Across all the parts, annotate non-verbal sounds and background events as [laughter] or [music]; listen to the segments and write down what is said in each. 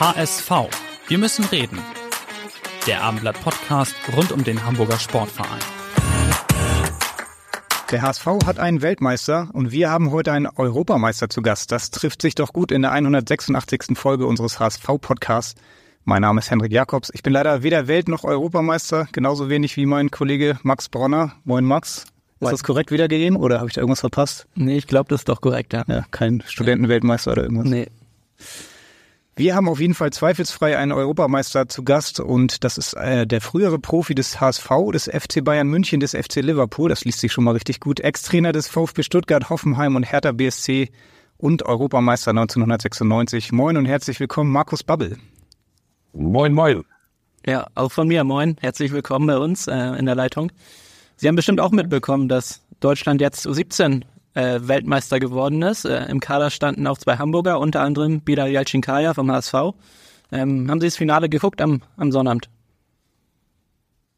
HSV. Wir müssen reden. Der Abendblatt Podcast rund um den Hamburger Sportverein. Der HSV hat einen Weltmeister und wir haben heute einen Europameister zu Gast. Das trifft sich doch gut in der 186. Folge unseres HSV-Podcasts. Mein Name ist Henrik Jakobs. Ich bin leider weder Welt- noch Europameister, genauso wenig wie mein Kollege Max Bronner. Moin Max. Ist das korrekt wiedergegeben oder habe ich da irgendwas verpasst? Nee, ich glaube, das ist doch korrekt, ja. Ja, kein Studentenweltmeister oder irgendwas. Nee. Wir haben auf jeden Fall zweifelsfrei einen Europameister zu Gast und das ist äh, der frühere Profi des HSV, des FC Bayern München, des FC Liverpool, das liest sich schon mal richtig gut, Ex-Trainer des VfB Stuttgart, Hoffenheim und Hertha BSC und Europameister 1996. Moin und herzlich willkommen, Markus Babbel. Moin, moin. Ja, auch von mir, moin. Herzlich willkommen bei uns äh, in der Leitung. Sie haben bestimmt auch mitbekommen, dass Deutschland jetzt U17 äh, Weltmeister geworden ist. Äh, Im Kader standen auch zwei Hamburger, unter anderem Bilal Yalcinkaya vom HSV. Ähm, haben Sie das Finale geguckt am, am Sonnabend?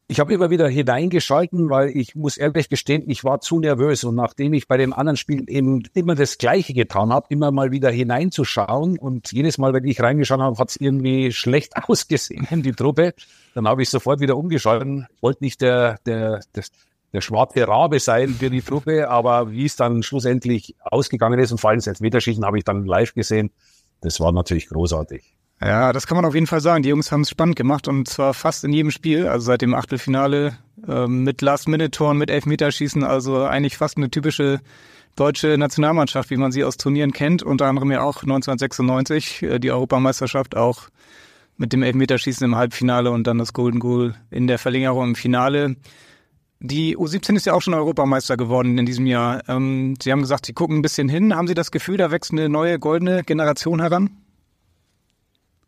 Ich habe immer wieder hineingeschalten, weil ich muss ehrlich gestehen, ich war zu nervös. Und nachdem ich bei dem anderen Spiel eben immer das Gleiche getan habe, immer mal wieder hineinzuschauen und jedes Mal, wenn ich reingeschaut habe, hat es irgendwie schlecht [laughs] ausgesehen, die Truppe, dann habe ich sofort wieder umgeschalten. Ich wollte nicht der, der, der, der schwarze Rabe sein für die Truppe, aber wie es dann schlussendlich ausgegangen ist und vor allem das Elfmeterschießen habe ich dann live gesehen, das war natürlich großartig. Ja, das kann man auf jeden Fall sagen. Die Jungs haben es spannend gemacht und zwar fast in jedem Spiel, also seit dem Achtelfinale äh, mit Last-Minute-Toren, mit Elfmeterschießen, also eigentlich fast eine typische deutsche Nationalmannschaft, wie man sie aus Turnieren kennt, unter anderem ja auch 1996 äh, die Europameisterschaft auch mit dem Elfmeterschießen im Halbfinale und dann das Golden Goal in der Verlängerung im Finale. Die U17 ist ja auch schon Europameister geworden in diesem Jahr. Ähm, Sie haben gesagt, Sie gucken ein bisschen hin. Haben Sie das Gefühl, da wächst eine neue goldene Generation heran?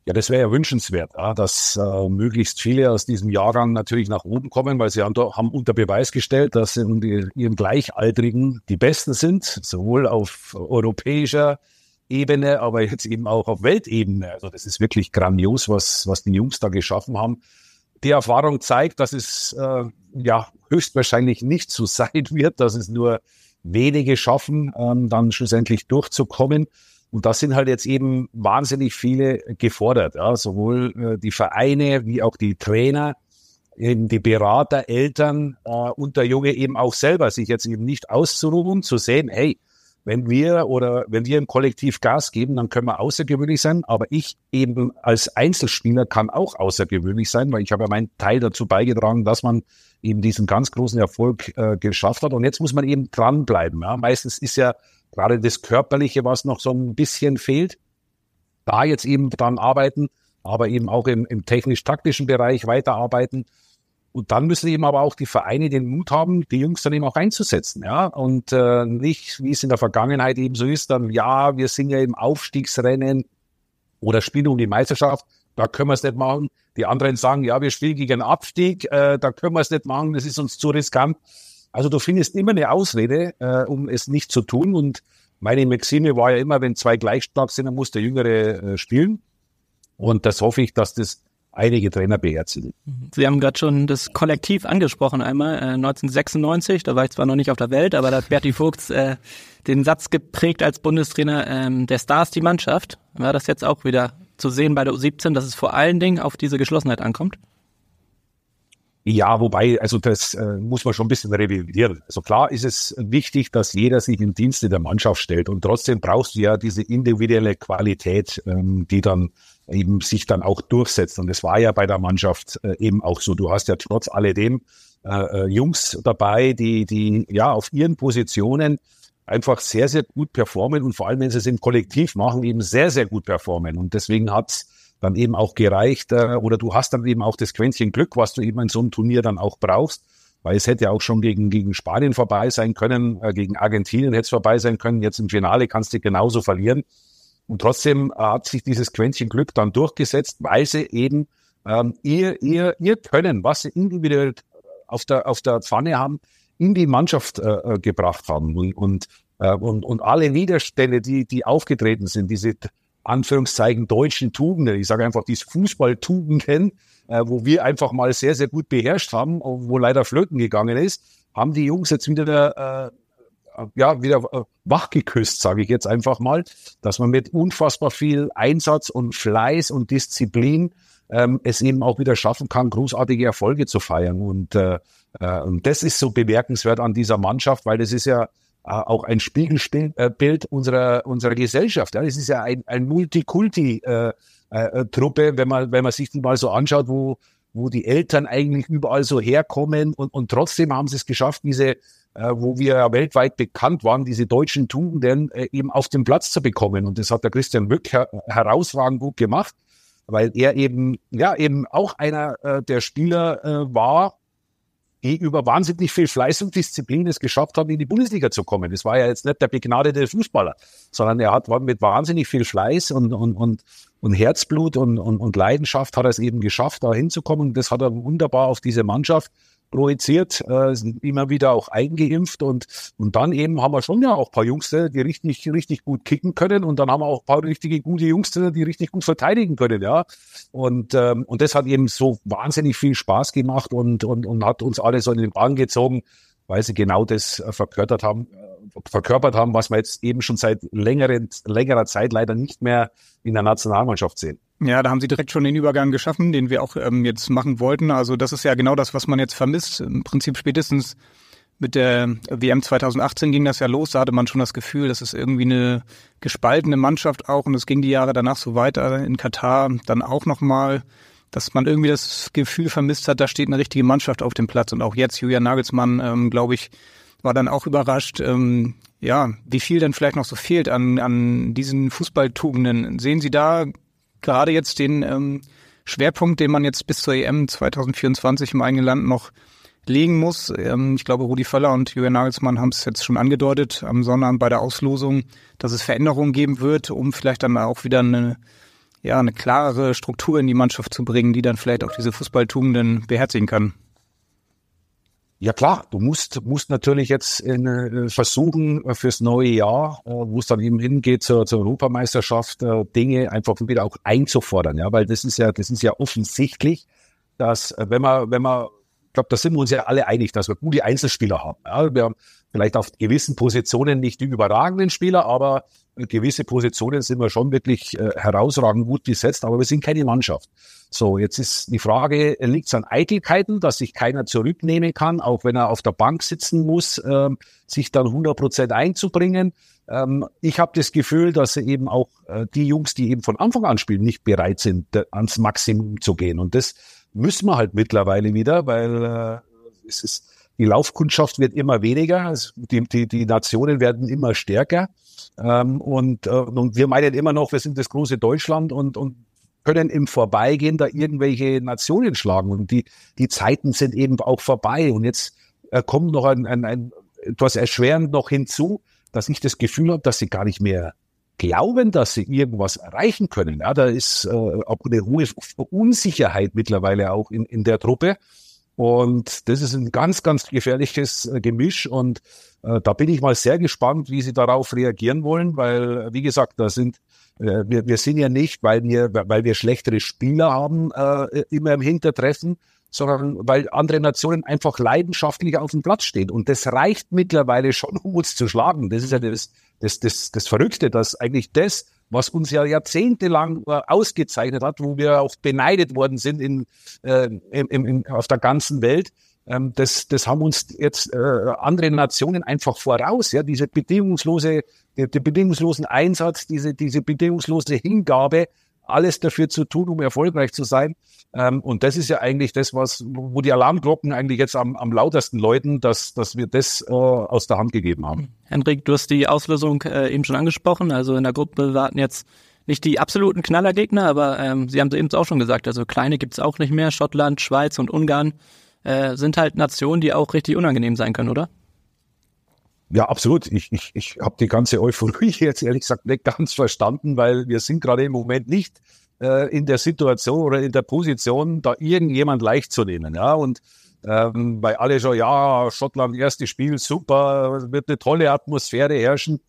Ja, das wäre ja wünschenswert, ja, dass äh, möglichst viele aus diesem Jahrgang natürlich nach oben kommen, weil sie haben, haben unter Beweis gestellt, dass sie in ihren Gleichaltrigen die Besten sind, sowohl auf europäischer Ebene, aber jetzt eben auch auf Weltebene. Also das ist wirklich grandios, was, was die Jungs da geschaffen haben. Die Erfahrung zeigt, dass es äh, ja höchstwahrscheinlich nicht so [laughs] sein wird, dass es nur wenige schaffen, ähm, dann schlussendlich durchzukommen. Und da sind halt jetzt eben wahnsinnig viele gefordert, ja, sowohl äh, die Vereine wie auch die Trainer, eben die Berater, Eltern äh, und der Junge eben auch selber, sich jetzt eben nicht auszuruhen, zu sehen, hey, wenn wir oder wenn wir im Kollektiv Gas geben, dann können wir außergewöhnlich sein. Aber ich eben als Einzelspieler kann auch außergewöhnlich sein, weil ich habe ja meinen Teil dazu beigetragen, dass man eben diesen ganz großen Erfolg äh, geschafft hat. Und jetzt muss man eben dranbleiben. Ja. Meistens ist ja gerade das Körperliche, was noch so ein bisschen fehlt. Da jetzt eben dran arbeiten, aber eben auch im, im technisch-taktischen Bereich weiterarbeiten. Und dann müssen eben aber auch die Vereine den Mut haben, die Jungs dann eben auch einzusetzen, ja. Und äh, nicht, wie es in der Vergangenheit eben so ist, dann ja, wir sind ja im Aufstiegsrennen oder spielen um die Meisterschaft, da können wir es nicht machen. Die anderen sagen, ja, wir spielen gegen Abstieg, äh, da können wir es nicht machen, das ist uns zu riskant. Also du findest immer eine Ausrede, äh, um es nicht zu tun. Und meine Maxime war ja immer, wenn zwei gleich stark sind, dann muss der Jüngere äh, spielen. Und das hoffe ich, dass das einige Trainer beherzigen. Sie haben gerade schon das Kollektiv angesprochen einmal, äh, 1996, da war ich zwar noch nicht auf der Welt, aber da hat Berti Vogts äh, den Satz geprägt als Bundestrainer, ähm, der Star ist die Mannschaft. War das jetzt auch wieder zu sehen bei der U17, dass es vor allen Dingen auf diese Geschlossenheit ankommt? Ja, wobei, also das äh, muss man schon ein bisschen revidieren. Also klar ist es wichtig, dass jeder sich im Dienste der Mannschaft stellt und trotzdem brauchst du ja diese individuelle Qualität, ähm, die dann eben sich dann auch durchsetzt. Und das war ja bei der Mannschaft äh, eben auch so. Du hast ja trotz alledem äh, äh, Jungs dabei, die, die ja auf ihren Positionen einfach sehr, sehr gut performen und vor allem, wenn sie es im Kollektiv machen, eben sehr, sehr gut performen. Und deswegen hat's dann eben auch gereicht äh, oder du hast dann eben auch das Quäntchen Glück, was du eben in so einem Turnier dann auch brauchst. weil es hätte ja auch schon gegen, gegen Spanien vorbei sein können, äh, gegen Argentinien hätte es vorbei sein können. Jetzt im Finale kannst du genauso verlieren. Und trotzdem hat sich dieses Quäntchen Glück dann durchgesetzt, weil sie eben ähm, ihr, ihr, ihr Können, was sie individuell auf der, auf der Pfanne haben, in die Mannschaft äh, äh gebracht haben. Und, und, äh, und, und alle Widerstände, die, die aufgetreten sind, diese Anführungszeichen deutschen Tugenden, ich sage einfach diese Fußballtugenden, äh, wo wir einfach mal sehr, sehr gut beherrscht haben, wo leider flöten gegangen ist, haben die Jungs jetzt wieder äh, ja, wieder äh, wachgeküsst, sage ich jetzt einfach mal, dass man mit unfassbar viel Einsatz und Fleiß und Disziplin ähm, es eben auch wieder schaffen kann, großartige Erfolge zu feiern. Und, äh, äh, und das ist so bemerkenswert an dieser Mannschaft, weil das ist ja äh, auch ein Spiegelbild äh, unserer, unserer Gesellschaft. Ja, ist ja ein, ein Multikulti-Truppe, äh, äh, wenn man, wenn man sich die mal so anschaut, wo, wo die Eltern eigentlich überall so herkommen und, und trotzdem haben sie es geschafft, diese äh, wo wir ja weltweit bekannt waren, diese deutschen Tugenden äh, eben auf den Platz zu bekommen. Und das hat der Christian Wück her herausragend gut gemacht, weil er eben, ja, eben auch einer äh, der Spieler äh, war, die über wahnsinnig viel Fleiß und Disziplin es geschafft haben, in die Bundesliga zu kommen. Das war ja jetzt nicht der begnadete Fußballer, sondern er hat mit wahnsinnig viel Fleiß und, und, und, und Herzblut und, und, und Leidenschaft hat er es eben geschafft, da hinzukommen. Das hat er wunderbar auf diese Mannschaft projiziert, äh, sind immer wieder auch eingeimpft und, und dann eben haben wir schon ja auch paar Jungs, die richtig, richtig gut kicken können und dann haben wir auch ein paar richtige gute Jungs, die richtig gut verteidigen können, ja. Und, ähm, und das hat eben so wahnsinnig viel Spaß gemacht und, und, und hat uns alle so in den Bahn gezogen, weil sie genau das äh, verkörpert haben, äh, verkörpert haben, was wir jetzt eben schon seit längeren, längerer Zeit leider nicht mehr in der Nationalmannschaft sehen. Ja, da haben sie direkt schon den Übergang geschaffen, den wir auch ähm, jetzt machen wollten. Also das ist ja genau das, was man jetzt vermisst. Im Prinzip spätestens mit der WM 2018 ging das ja los. Da hatte man schon das Gefühl, das ist irgendwie eine gespaltene Mannschaft auch. Und es ging die Jahre danach so weiter in Katar dann auch nochmal, dass man irgendwie das Gefühl vermisst hat, da steht eine richtige Mannschaft auf dem Platz. Und auch jetzt, Julian Nagelsmann, ähm, glaube ich, war dann auch überrascht, ähm, ja, wie viel dann vielleicht noch so fehlt an, an diesen Fußballtugenden. Sehen Sie da gerade jetzt den ähm, Schwerpunkt, den man jetzt bis zur EM 2024 im eigenen Land noch legen muss. Ähm, ich glaube, Rudi Völler und Julian Nagelsmann haben es jetzt schon angedeutet am Sonnabend bei der Auslosung, dass es Veränderungen geben wird, um vielleicht dann auch wieder eine, ja, eine klarere Struktur in die Mannschaft zu bringen, die dann vielleicht auch diese Fußballtugenden beherzigen kann. Ja klar, du musst, musst natürlich jetzt in, äh, versuchen äh, fürs neue Jahr, äh, wo es dann eben hingeht zur, zur Europameisterschaft, äh, Dinge einfach wieder auch einzufordern, ja, weil das ist ja, das ist ja offensichtlich, dass äh, wenn man, wenn man, ich glaube, da sind wir uns ja alle einig, dass wir gute Einzelspieler haben. Ja. Wir haben vielleicht auf gewissen Positionen nicht die überragenden Spieler, aber gewisse Positionen sind wir schon wirklich äh, herausragend gut besetzt, aber wir sind keine Mannschaft. So, jetzt ist die Frage, liegt es an Eitelkeiten, dass sich keiner zurücknehmen kann, auch wenn er auf der Bank sitzen muss, äh, sich dann 100 Prozent einzubringen. Ähm, ich habe das Gefühl, dass eben auch äh, die Jungs, die eben von Anfang an spielen, nicht bereit sind, ans Maximum zu gehen. Und das müssen wir halt mittlerweile wieder, weil äh, es ist, die Laufkundschaft wird immer weniger, die, die, die Nationen werden immer stärker. Ähm, und, äh, und wir meinen immer noch, wir sind das große Deutschland und, und können im Vorbeigehen da irgendwelche Nationen schlagen. Und die, die Zeiten sind eben auch vorbei. Und jetzt äh, kommt noch ein, ein, ein etwas erschwerend noch hinzu, dass ich das Gefühl habe, dass sie gar nicht mehr glauben, dass sie irgendwas erreichen können. Ja, da ist äh, auch eine hohe Unsicherheit mittlerweile auch in, in der Truppe. Und das ist ein ganz, ganz gefährliches äh, Gemisch. Und äh, da bin ich mal sehr gespannt, wie sie darauf reagieren wollen, weil, wie gesagt, da sind äh, wir, wir sind ja nicht, weil wir, weil wir schlechtere Spieler haben, äh, immer im Hintertreffen, sondern weil andere Nationen einfach leidenschaftlich auf dem Platz stehen. Und das reicht mittlerweile schon, [laughs] um uns zu schlagen. Das ist ja das, das, das, das Verrückte, dass eigentlich das, was uns ja jahrzehntelang ausgezeichnet hat, wo wir auch beneidet worden sind in, äh, in, in, auf der ganzen Welt, ähm, das, das haben uns jetzt äh, andere Nationen einfach voraus. Ja, diese bedingungslose, der, der bedingungslosen Einsatz, diese, diese bedingungslose Hingabe, alles dafür zu tun, um erfolgreich zu sein. Ähm, und das ist ja eigentlich das, was, wo die Alarmglocken eigentlich jetzt am, am lautesten läuten, dass, dass wir das äh, aus der Hand gegeben haben. Henrik, du hast die Auslösung äh, eben schon angesprochen. Also in der Gruppe warten jetzt nicht die absoluten Knallergegner, aber ähm, Sie haben es eben auch schon gesagt, also kleine gibt's auch nicht mehr. Schottland, Schweiz und Ungarn äh, sind halt Nationen, die auch richtig unangenehm sein können, oder? Ja, absolut. Ich, ich, ich habe die ganze Euphorie [laughs] jetzt ehrlich gesagt nicht ganz verstanden, weil wir sind gerade im Moment nicht äh, in der Situation oder in der Position, da irgendjemand leicht zu nehmen. Ja, und ähm, weil alle schon, ja, Schottland, erstes Spiel, super, wird eine tolle Atmosphäre herrschen.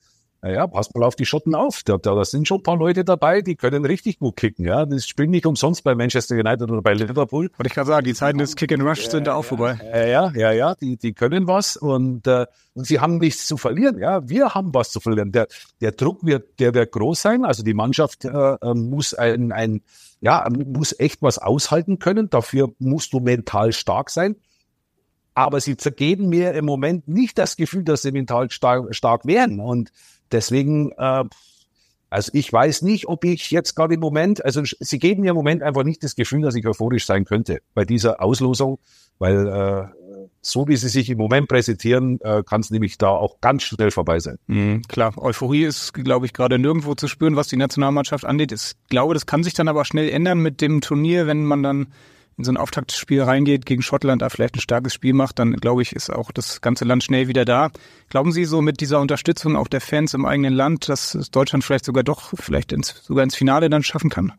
Naja, passt mal auf die Schotten auf. Da, da, da sind schon ein paar Leute dabei, die können richtig gut kicken. Ja, das spielt nicht umsonst bei Manchester United oder bei Liverpool. Wollte ich gerade sagen, die Zeiten des Kick and Rush sind da auch vorbei. Ja, ja, ja, die, die können was und, äh, und sie haben nichts zu verlieren. Ja, wir haben was zu verlieren. Der, der Druck wird, der wird groß sein. Also die Mannschaft äh, äh muss ein, ein, ja, muss echt was aushalten können. Dafür musst du mental stark sein aber sie zergeben mir im Moment nicht das Gefühl, dass sie mental stark, stark wären. Und deswegen, äh, also ich weiß nicht, ob ich jetzt gerade im Moment, also sie geben mir im Moment einfach nicht das Gefühl, dass ich euphorisch sein könnte bei dieser Auslosung, weil äh, so wie sie sich im Moment präsentieren, äh, kann es nämlich da auch ganz schnell vorbei sein. Mhm, klar, Euphorie ist, glaube ich, gerade nirgendwo zu spüren, was die Nationalmannschaft angeht. Ich glaube, das kann sich dann aber schnell ändern mit dem Turnier, wenn man dann in so ein Auftaktspiel reingeht, gegen Schottland da vielleicht ein starkes Spiel macht, dann glaube ich, ist auch das ganze Land schnell wieder da. Glauben Sie so mit dieser Unterstützung auch der Fans im eigenen Land, dass Deutschland vielleicht sogar doch vielleicht ins, sogar ins Finale dann schaffen kann?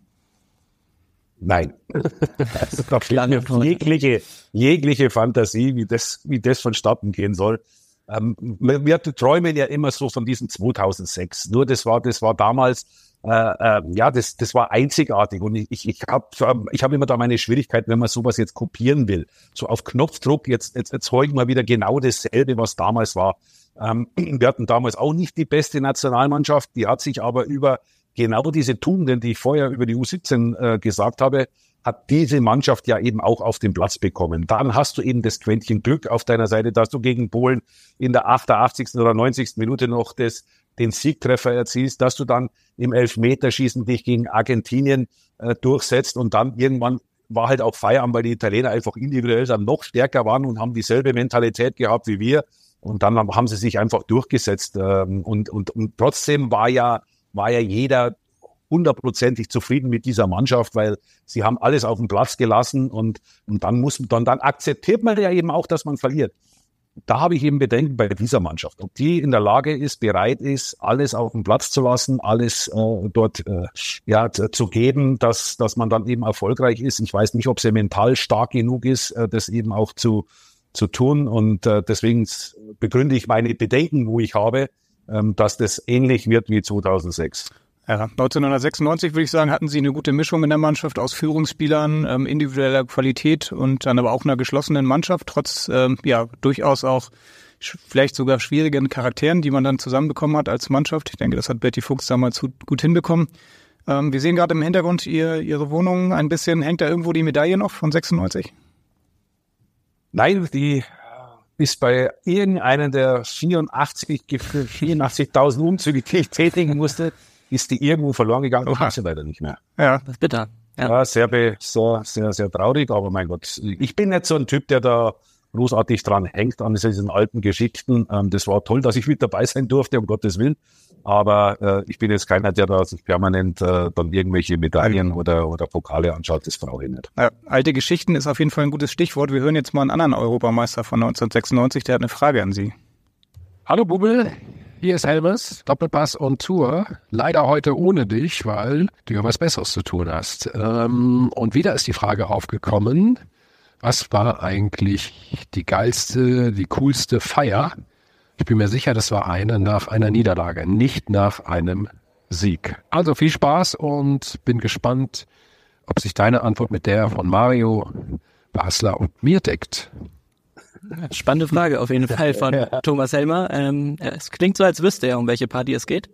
Nein. [laughs] jegliche, jegliche Fantasie, wie das, wie das vonstatten gehen soll. Ähm, wir träumen ja immer so von diesem 2006. Nur das war, das war damals äh, äh, ja, das, das war einzigartig und ich, ich, ich habe ich hab immer da meine Schwierigkeiten, wenn man sowas jetzt kopieren will. So auf Knopfdruck, jetzt, jetzt erzeugen wir wieder genau dasselbe, was damals war. Ähm, [clears throat] wir hatten damals auch nicht die beste Nationalmannschaft, die hat sich aber über genau diese Tugenden, die ich vorher über die U17 äh, gesagt habe, hat diese Mannschaft ja eben auch auf den Platz bekommen. Dann hast du eben das Quäntchen Glück auf deiner Seite, dass du gegen Polen in der 88. oder 90. Minute noch das den Siegtreffer erzielst, dass du dann im Elfmeterschießen dich gegen Argentinien äh, durchsetzt und dann irgendwann war halt auch Feierabend, weil die Italiener einfach individuell dann noch stärker waren und haben dieselbe Mentalität gehabt wie wir. Und dann haben sie sich einfach durchgesetzt. Ähm, und, und, und trotzdem war ja, war ja jeder hundertprozentig zufrieden mit dieser Mannschaft, weil sie haben alles auf den Platz gelassen und, und dann muss dann, dann akzeptiert man ja eben auch, dass man verliert da habe ich eben Bedenken bei dieser Mannschaft, ob die in der Lage ist, bereit ist, alles auf den Platz zu lassen, alles äh, dort äh, ja zu geben, dass dass man dann eben erfolgreich ist. Ich weiß nicht, ob sie mental stark genug ist, äh, das eben auch zu zu tun und äh, deswegen begründe ich meine Bedenken, wo ich habe, ähm, dass das ähnlich wird wie 2006. Ja, 1996 würde ich sagen, hatten sie eine gute Mischung in der Mannschaft aus Führungsspielern, ähm, individueller Qualität und dann aber auch einer geschlossenen Mannschaft, trotz ähm, ja durchaus auch vielleicht sogar schwierigen Charakteren, die man dann zusammenbekommen hat als Mannschaft. Ich denke, das hat Betty Fuchs damals gut hinbekommen. Ähm, wir sehen gerade im Hintergrund ihr, ihre Wohnung ein bisschen. Hängt da irgendwo die Medaille noch von 96? Nein, die ist bei irgendeinem der 84, 84.000 Umzüge, die ich tätigen musste, ist die irgendwo verloren gegangen und hat sie leider nicht mehr. Ja, das ist bitter. Ja, ja sehr, so, sehr, sehr traurig, aber mein Gott, ich bin nicht so ein Typ, der da großartig dran hängt an diesen alten Geschichten. Ähm, das war toll, dass ich mit dabei sein durfte, um Gottes Willen. Aber äh, ich bin jetzt keiner, der da sich permanent äh, dann irgendwelche Medaillen oder, oder Pokale anschaut. Das brauche ich nicht. Ja, alte Geschichten ist auf jeden Fall ein gutes Stichwort. Wir hören jetzt mal einen anderen Europameister von 1996, der hat eine Frage an Sie. Hallo Bubel, hier ist Helmes, Doppelpass und Tour. Leider heute ohne dich, weil du ja was Besseres zu tun hast. Ähm, und wieder ist die Frage aufgekommen, was war eigentlich die geilste, die coolste Feier? Ich bin mir sicher, das war eine nach einer Niederlage, nicht nach einem Sieg. Also viel Spaß und bin gespannt, ob sich deine Antwort mit der von Mario, Basler und mir deckt. Spannende Frage auf jeden Fall von ja. Thomas Helmer. Ähm, es klingt so, als wüsste er, um welche Party es geht.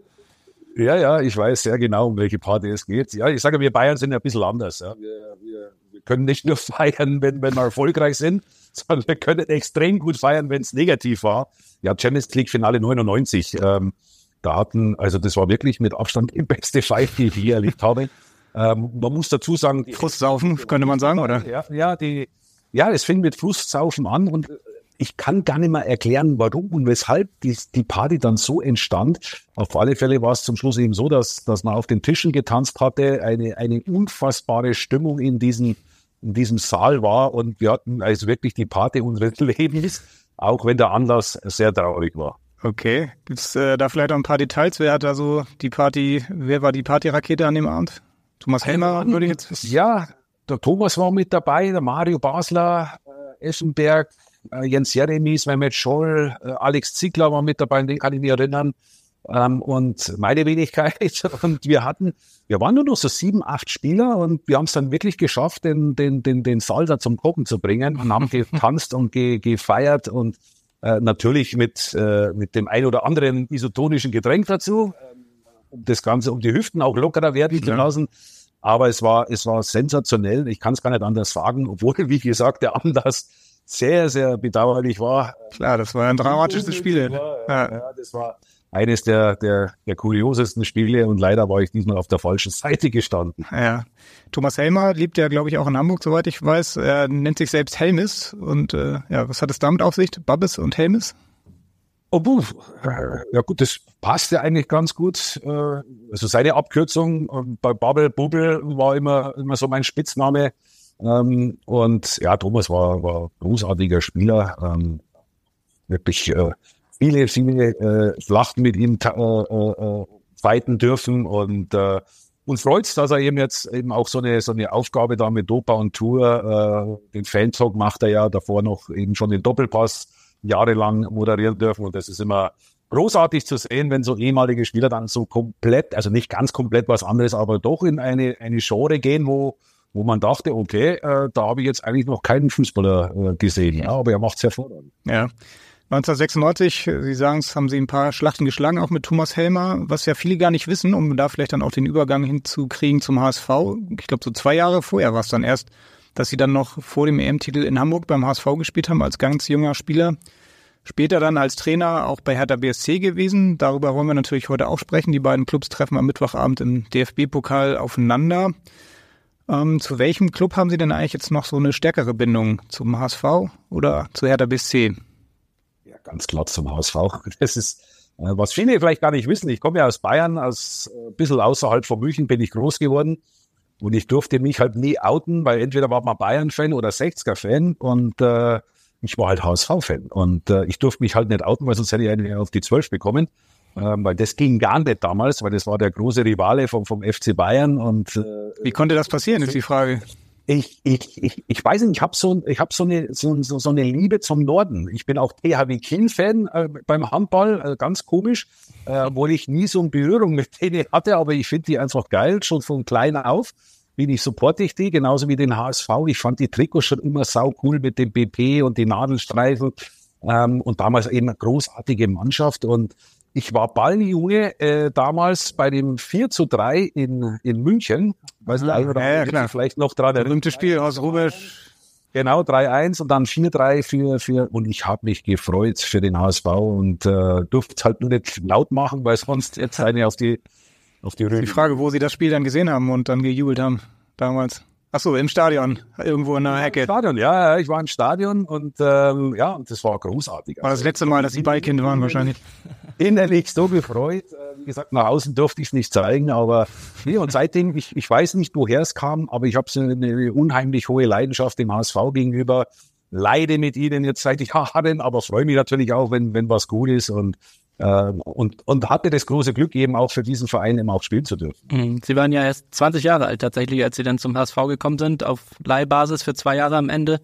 Ja, ja, ich weiß sehr genau, um welche Party es geht. Ja, ich sage, wir Bayern sind ja ein bisschen anders. Ja. Wir, wir, wir können nicht nur [laughs] feiern, wenn, wenn wir erfolgreich sind, sondern wir können extrem gut feiern, wenn es negativ war. Ja, Champions League Finale 99. Ähm, da hatten, also das war wirklich mit Abstand die beste Feier, die ich je erlebt habe. Ähm, man muss dazu sagen, die Frustsaufen, könnte man sagen, oder? Ja, ja, die, ja, es fing mit Frustsaufen an und ich kann gar nicht mehr erklären, warum und weshalb die, die Party dann so entstand. Auf alle Fälle war es zum Schluss eben so, dass, dass man auf den Tischen getanzt hatte, eine, eine unfassbare Stimmung in diesen, in diesem Saal war und wir hatten also wirklich die Party unseres [laughs] Lebens, auch wenn der Anlass sehr traurig war. Okay, gibt's äh, da vielleicht auch ein paar Details? Wer hat da so die Party, wer war die Partyrakete an dem Abend? Thomas Helmer würde ich jetzt. Ja, der Thomas war mit dabei, der Mario Basler, äh, Eschenberg, äh, Jens Jeremies, Mehmet Scholl, äh, Alex Ziegler war mit dabei, den kann ich mich erinnern. Ähm, und meine Wenigkeit. [laughs] Und wir hatten, wir waren nur noch so sieben, acht Spieler und wir haben es dann wirklich geschafft, den, den, den, den Salsa zum Kochen zu bringen und haben getanzt und ge, gefeiert und äh, natürlich mit, äh, mit dem ein oder anderen isotonischen Getränk dazu, um das Ganze, um die Hüften auch lockerer werden zu lassen. Aber es war, es war sensationell. Ich kann es gar nicht anders sagen, obwohl, wie gesagt, der Anlass sehr, sehr bedauerlich war. Klar, das war ein dramatisches Spiel. Ja, ja, das war eines der, der, der kuriosesten Spiele und leider war ich diesmal auf der falschen Seite gestanden. Ja. Thomas Helmer lebt ja, glaube ich, auch in Hamburg, soweit ich weiß. Er nennt sich selbst Helmis und äh, ja, was hat es damit auf sich? Babbes und Helmis? Oh, ja gut, das passt ja eigentlich ganz gut. Äh, also seine Abkürzung bei Bubble Bubble war immer, immer so mein Spitzname. Ähm, und ja, Thomas war, war großartiger Spieler. Ähm, wirklich äh, viele, viele äh, Schlachten mit ihm fighten dürfen und uns freut's, dass er eben jetzt eben auch so eine so eine Aufgabe da mit Dopa und Tour, den Fantalk macht er ja davor noch eben schon den Doppelpass jahrelang moderieren dürfen und das ist immer großartig zu sehen, wenn so ehemalige Spieler dann so komplett, also nicht ganz komplett was anderes, aber doch in eine eine Genre gehen, wo wo man dachte, okay, äh, da habe ich jetzt eigentlich noch keinen Fußballer äh, gesehen, ja, aber er macht's hervorragend. Ja. 1996, Sie sagen es, haben Sie ein paar Schlachten geschlagen, auch mit Thomas Helmer, was ja viele gar nicht wissen, um da vielleicht dann auch den Übergang hinzukriegen zum HSV. Ich glaube, so zwei Jahre vorher war es dann erst, dass Sie dann noch vor dem EM-Titel in Hamburg beim HSV gespielt haben, als ganz junger Spieler. Später dann als Trainer auch bei Hertha BSC gewesen. Darüber wollen wir natürlich heute auch sprechen. Die beiden Clubs treffen am Mittwochabend im DFB-Pokal aufeinander. Ähm, zu welchem Club haben Sie denn eigentlich jetzt noch so eine stärkere Bindung? Zum HSV oder zu Hertha BSC? ganz klar zum HSV. [laughs] Das ist, äh, was viele vielleicht gar nicht wissen. Ich komme ja aus Bayern, aus äh, ein bisschen außerhalb von München bin ich groß geworden. Und ich durfte mich halt nie outen, weil entweder war man Bayern-Fan oder 60er-Fan und äh, ich war halt HSV-Fan. Und äh, ich durfte mich halt nicht outen, weil sonst hätte ich einen auf die 12 bekommen. Ähm, weil das ging gar nicht damals, weil das war der große Rivale vom, vom FC Bayern. Und äh, Wie konnte das passieren, ist die Frage ich, ich, ich, ich weiß nicht, ich habe so, ich hab so, eine, so, so eine Liebe zum Norden. Ich bin auch THW Kiel-Fan äh, beim Handball, äh, ganz komisch, äh, wo ich nie so eine Berührung mit denen hatte, aber ich finde die einfach geil, schon von klein auf bin ich supporte ich die, genauso wie den HSV. Ich fand die Trikots schon immer sau cool mit dem BP und die Nadelstreifen ähm, und damals eben eine großartige Mannschaft und ich war Balljunge äh, damals bei dem 4 zu 3 in, in München. Weiß nicht, ja, ja, klar. vielleicht noch dran erinnern. Berühmte Spiel aus Rubisch. Genau, 3-1 und dann 4-3 für, für, und ich habe mich gefreut für den HSV und äh, durfte es halt nur nicht laut machen, weil sonst jetzt eine auf die, auf die Rüge. Die Frage, wo Sie das Spiel dann gesehen haben und dann gejubelt haben, damals. Ach so, im Stadion, irgendwo in der Hecke. Im Stadion, ja, ich war im Stadion und ähm, ja, das war großartig. War das letzte Mal, dass Sie Beikind waren wahrscheinlich? [laughs] Innerlich so gefreut. Äh, wie gesagt, nach außen durfte ich es nicht zeigen, aber nee, und seitdem, ich, ich weiß nicht, woher es kam, aber ich habe so eine unheimlich hohe Leidenschaft dem HSV gegenüber. Leide mit Ihnen jetzt seit Jahren, [laughs] aber freue mich natürlich auch, wenn, wenn was gut ist und ähm, und, und hatte das große Glück, eben auch für diesen Verein eben auch spielen zu dürfen. Mhm. Sie waren ja erst 20 Jahre alt tatsächlich, als Sie dann zum HSV gekommen sind, auf Leihbasis für zwei Jahre am Ende.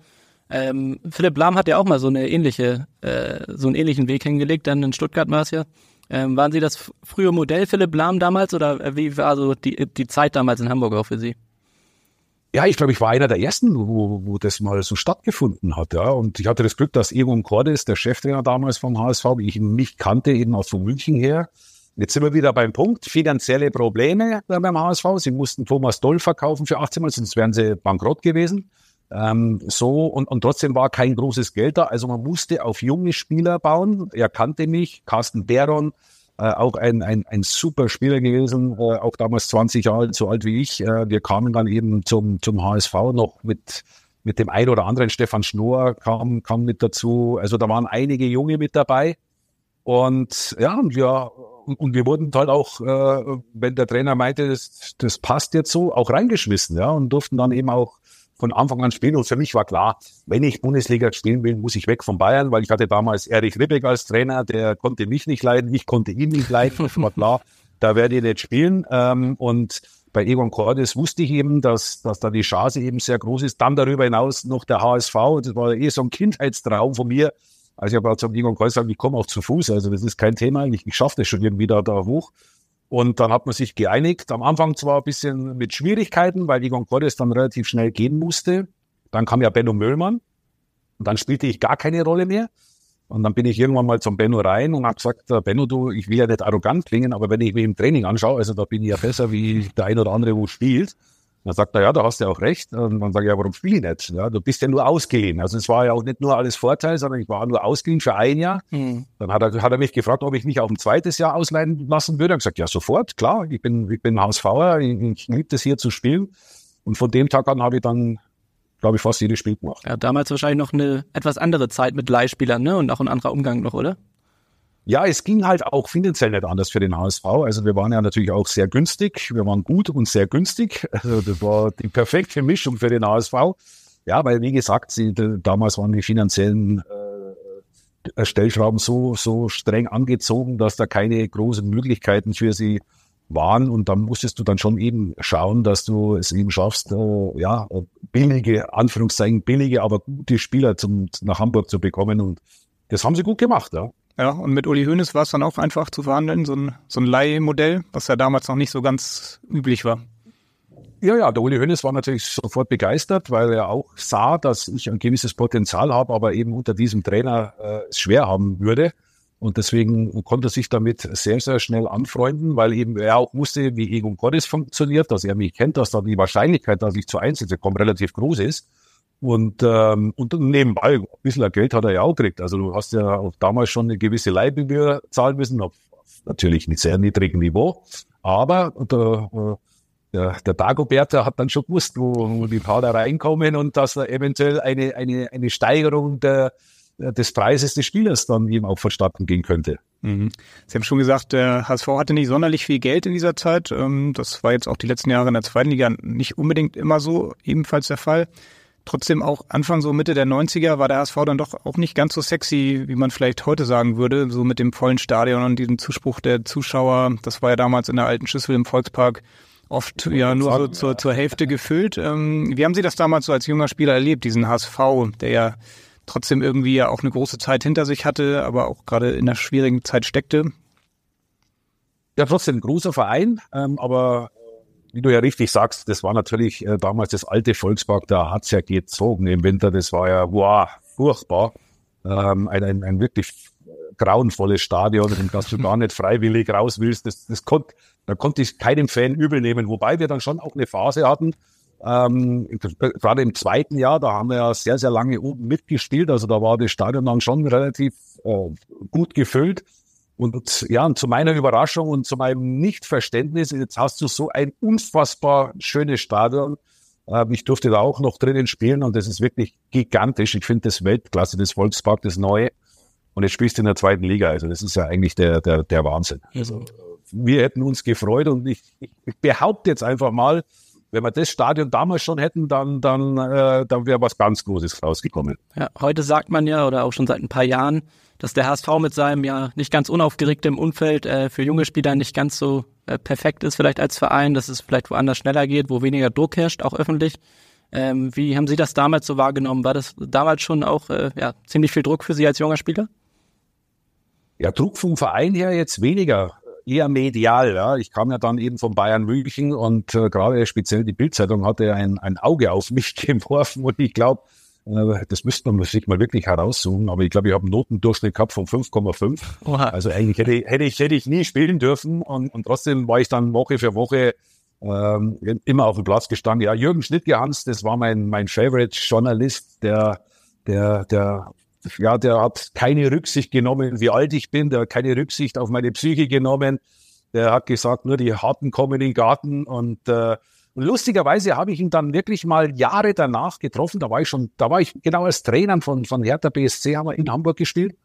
Ähm, Philipp Lahm hat ja auch mal so eine ähnliche, äh, so einen ähnlichen Weg hingelegt, dann in Stuttgart war es ja. Ähm, waren Sie das frühe Modell Philipp Lahm damals oder wie war so die, die Zeit damals in Hamburg auch für Sie? Ja, ich glaube, ich war einer der ersten, wo, wo das mal so stattgefunden hat. Ja. Und ich hatte das Glück, dass Egon Cordes, der Cheftrainer damals vom HSV, ich nicht kannte, eben aus von München her. Jetzt sind wir wieder beim Punkt. Finanzielle Probleme beim HSV. Sie mussten Thomas Doll verkaufen für 18 Mal, sonst wären sie bankrott gewesen. Ähm, so, und, und trotzdem war kein großes Geld da. Also man musste auf junge Spieler bauen. Er kannte mich, Carsten Beron, äh, auch ein, ein, ein super Spieler gewesen, äh, auch damals 20 Jahre so alt wie ich. Äh, wir kamen dann eben zum, zum HSV noch mit, mit dem ein oder anderen. Stefan Schnorr kam, kam mit dazu. Also da waren einige Junge mit dabei. Und ja, und wir, und wir wurden halt auch, äh, wenn der Trainer meinte, das, das passt jetzt so, auch reingeschmissen, ja, und durften dann eben auch von Anfang an spielen. Und für mich war klar, wenn ich Bundesliga spielen will, muss ich weg von Bayern, weil ich hatte damals Erich Ribbeck als Trainer, der konnte mich nicht leiden, ich konnte ihn nicht leiden. Das war klar, [laughs] da werde ich nicht spielen. Ähm, und bei Egon Cordes wusste ich eben, dass, dass da die Chance eben sehr groß ist. Dann darüber hinaus noch der HSV. Das war eh so ein Kindheitstraum von mir. Also ich habe zum Egon Cordes gesagt, ich komme auch zu Fuß. Also das ist kein Thema. Ich, ich schaffe das schon irgendwie da, da hoch. Und dann hat man sich geeinigt. Am Anfang zwar ein bisschen mit Schwierigkeiten, weil Egon Cordes dann relativ schnell gehen musste. Dann kam ja Benno Möllmann. Und dann spielte ich gar keine Rolle mehr. Und dann bin ich irgendwann mal zum Benno rein und habe gesagt, Benno, du, ich will ja nicht arrogant klingen, aber wenn ich mich im Training anschaue, also da bin ich ja besser wie der ein oder andere, wo spielt. Dann sagt er, ja, da hast du ja auch recht. Und dann sage ich, ja, warum spiele ich nicht? Ja, du bist ja nur ausgeliehen. Also es war ja auch nicht nur alles Vorteil, sondern ich war nur ausgeliehen für ein Jahr. Mhm. Dann hat er, hat er mich gefragt, ob ich mich auf ein zweites Jahr ausleihen lassen würde. Ich gesagt, ja, sofort, klar. Ich bin, ich bin HSVer, ich, ich liebe das hier zu spielen. Und von dem Tag an habe ich dann glaube ich, fast jedes Spiel gemacht. Ja, damals wahrscheinlich noch eine etwas andere Zeit mit Leihspielern, ne? Und auch ein anderer Umgang noch, oder? Ja, es ging halt auch finanziell nicht anders für den HSV. Also wir waren ja natürlich auch sehr günstig. Wir waren gut und sehr günstig. [laughs] Also das war die perfekte Mischung für den HSV. Ja, weil wie gesagt, sie, damals waren die finanziellen äh, Stellschrauben so, so streng angezogen, dass da keine großen Möglichkeiten für sie waren und dann musstest du dann schon eben schauen, dass du es eben schaffst, äh, ja, billige, Anführungszeichen billige, aber gute Spieler zum, nach Hamburg zu bekommen und das haben sie gut gemacht, ja. Ja, und mit Uli Hoeneß war es dann auch einfach zu verhandeln, so ein, so ein Leihmodell, was ja damals noch nicht so ganz üblich war. Ja, ja, der Uli Hoeneß war natürlich sofort begeistert, weil er auch sah, dass ich ein gewisses Potenzial habe, aber eben unter diesem Trainer äh, es schwer haben würde. Und deswegen konnte er sich damit sehr, sehr schnell anfreunden, weil eben er auch wusste, wie Egon Cordes funktioniert, dass er mich kennt, dass da die Wahrscheinlichkeit, dass ich zu Einsätze komme, relativ groß ist. Und, ähm, und nebenbei, ein bisschen Geld hat er ja auch gekriegt. Also du hast ja auch damals schon eine gewisse Leihgebühr zahlen müssen, auf natürlich nicht sehr niedrigem Niveau. Aber der, äh, der, der Dagobert hat dann schon gewusst, wo, wo die Pader reinkommen und dass da eventuell eine, eine, eine Steigerung der, des Preises des Spielers dann eben auch vonstatten gehen könnte. Mhm. Sie haben schon gesagt, der HSV hatte nicht sonderlich viel Geld in dieser Zeit. Ähm, das war jetzt auch die letzten Jahre in der zweiten Liga nicht unbedingt immer so ebenfalls der Fall. Trotzdem auch Anfang so Mitte der 90er war der HSV dann doch auch nicht ganz so sexy, wie man vielleicht heute sagen würde, so mit dem vollen Stadion und diesem Zuspruch der Zuschauer. Das war ja damals in der alten Schüssel im Volkspark oft ja nur so zur, zur Hälfte gefüllt. Ähm, wie haben Sie das damals so als junger Spieler erlebt, diesen HSV, der ja trotzdem irgendwie ja auch eine große Zeit hinter sich hatte, aber auch gerade in einer schwierigen Zeit steckte. Ja, trotzdem ein großer Verein, ähm, aber wie du ja richtig sagst, das war natürlich äh, damals das alte Volkspark, da hat's ja gezogen im Winter, das war ja, wow, furchtbar. Ähm, ein, ein, ein wirklich grauenvolles Stadion, in das du [laughs] gar nicht freiwillig raus willst. Das, das konnt, da konnte ich keinem Fan übel nehmen, wobei wir dann schon auch eine Phase hatten, ähm, gerade im zweiten Jahr, da haben wir ja sehr, sehr lange oben mitgespielt. Also da war das Stadion dann schon relativ äh, gut gefüllt. Und ja, und zu meiner Überraschung und zu meinem Nichtverständnis, jetzt hast du so ein unfassbar schönes Stadion. Äh, ich durfte da auch noch drinnen spielen und das ist wirklich gigantisch. Ich finde das Weltklasse, das Volkspark, das Neue. Und jetzt spielst du in der zweiten Liga. Also das ist ja eigentlich der, der, der Wahnsinn. Also wir hätten uns gefreut und ich, ich behaupte jetzt einfach mal, wenn wir das Stadion damals schon hätten, dann, dann, äh, dann wäre was ganz Großes rausgekommen. Ja, heute sagt man ja, oder auch schon seit ein paar Jahren, dass der HSV mit seinem ja nicht ganz unaufgeregtem Umfeld äh, für junge Spieler nicht ganz so äh, perfekt ist, vielleicht als Verein, dass es vielleicht woanders schneller geht, wo weniger Druck herrscht, auch öffentlich. Ähm, wie haben Sie das damals so wahrgenommen? War das damals schon auch äh, ja, ziemlich viel Druck für Sie als junger Spieler? Ja, Druck vom Verein her jetzt weniger eher medial. Ja. Ich kam ja dann eben von Bayern München und äh, gerade speziell die Bildzeitung hatte ein, ein Auge auf mich [laughs] geworfen und ich glaube, äh, das müsste man sich mal wirklich heraussuchen, aber ich glaube, ich habe einen Notendurchschnitt gehabt von 5,5. Also eigentlich hätte, hätte, ich, hätte ich nie spielen dürfen und, und trotzdem war ich dann Woche für Woche ähm, immer auf dem Platz gestanden. Ja, Jürgen Schnittgehans, das war mein, mein Favorite-Journalist, der, der, der ja, der hat keine Rücksicht genommen, wie alt ich bin, der hat keine Rücksicht auf meine Psyche genommen. Der hat gesagt, nur die Harten kommen in den Garten und äh, und lustigerweise habe ich ihn dann wirklich mal Jahre danach getroffen. Da war ich schon, da war ich genau als Trainer von, von Hertha BSC, haben wir in Hamburg gespielt.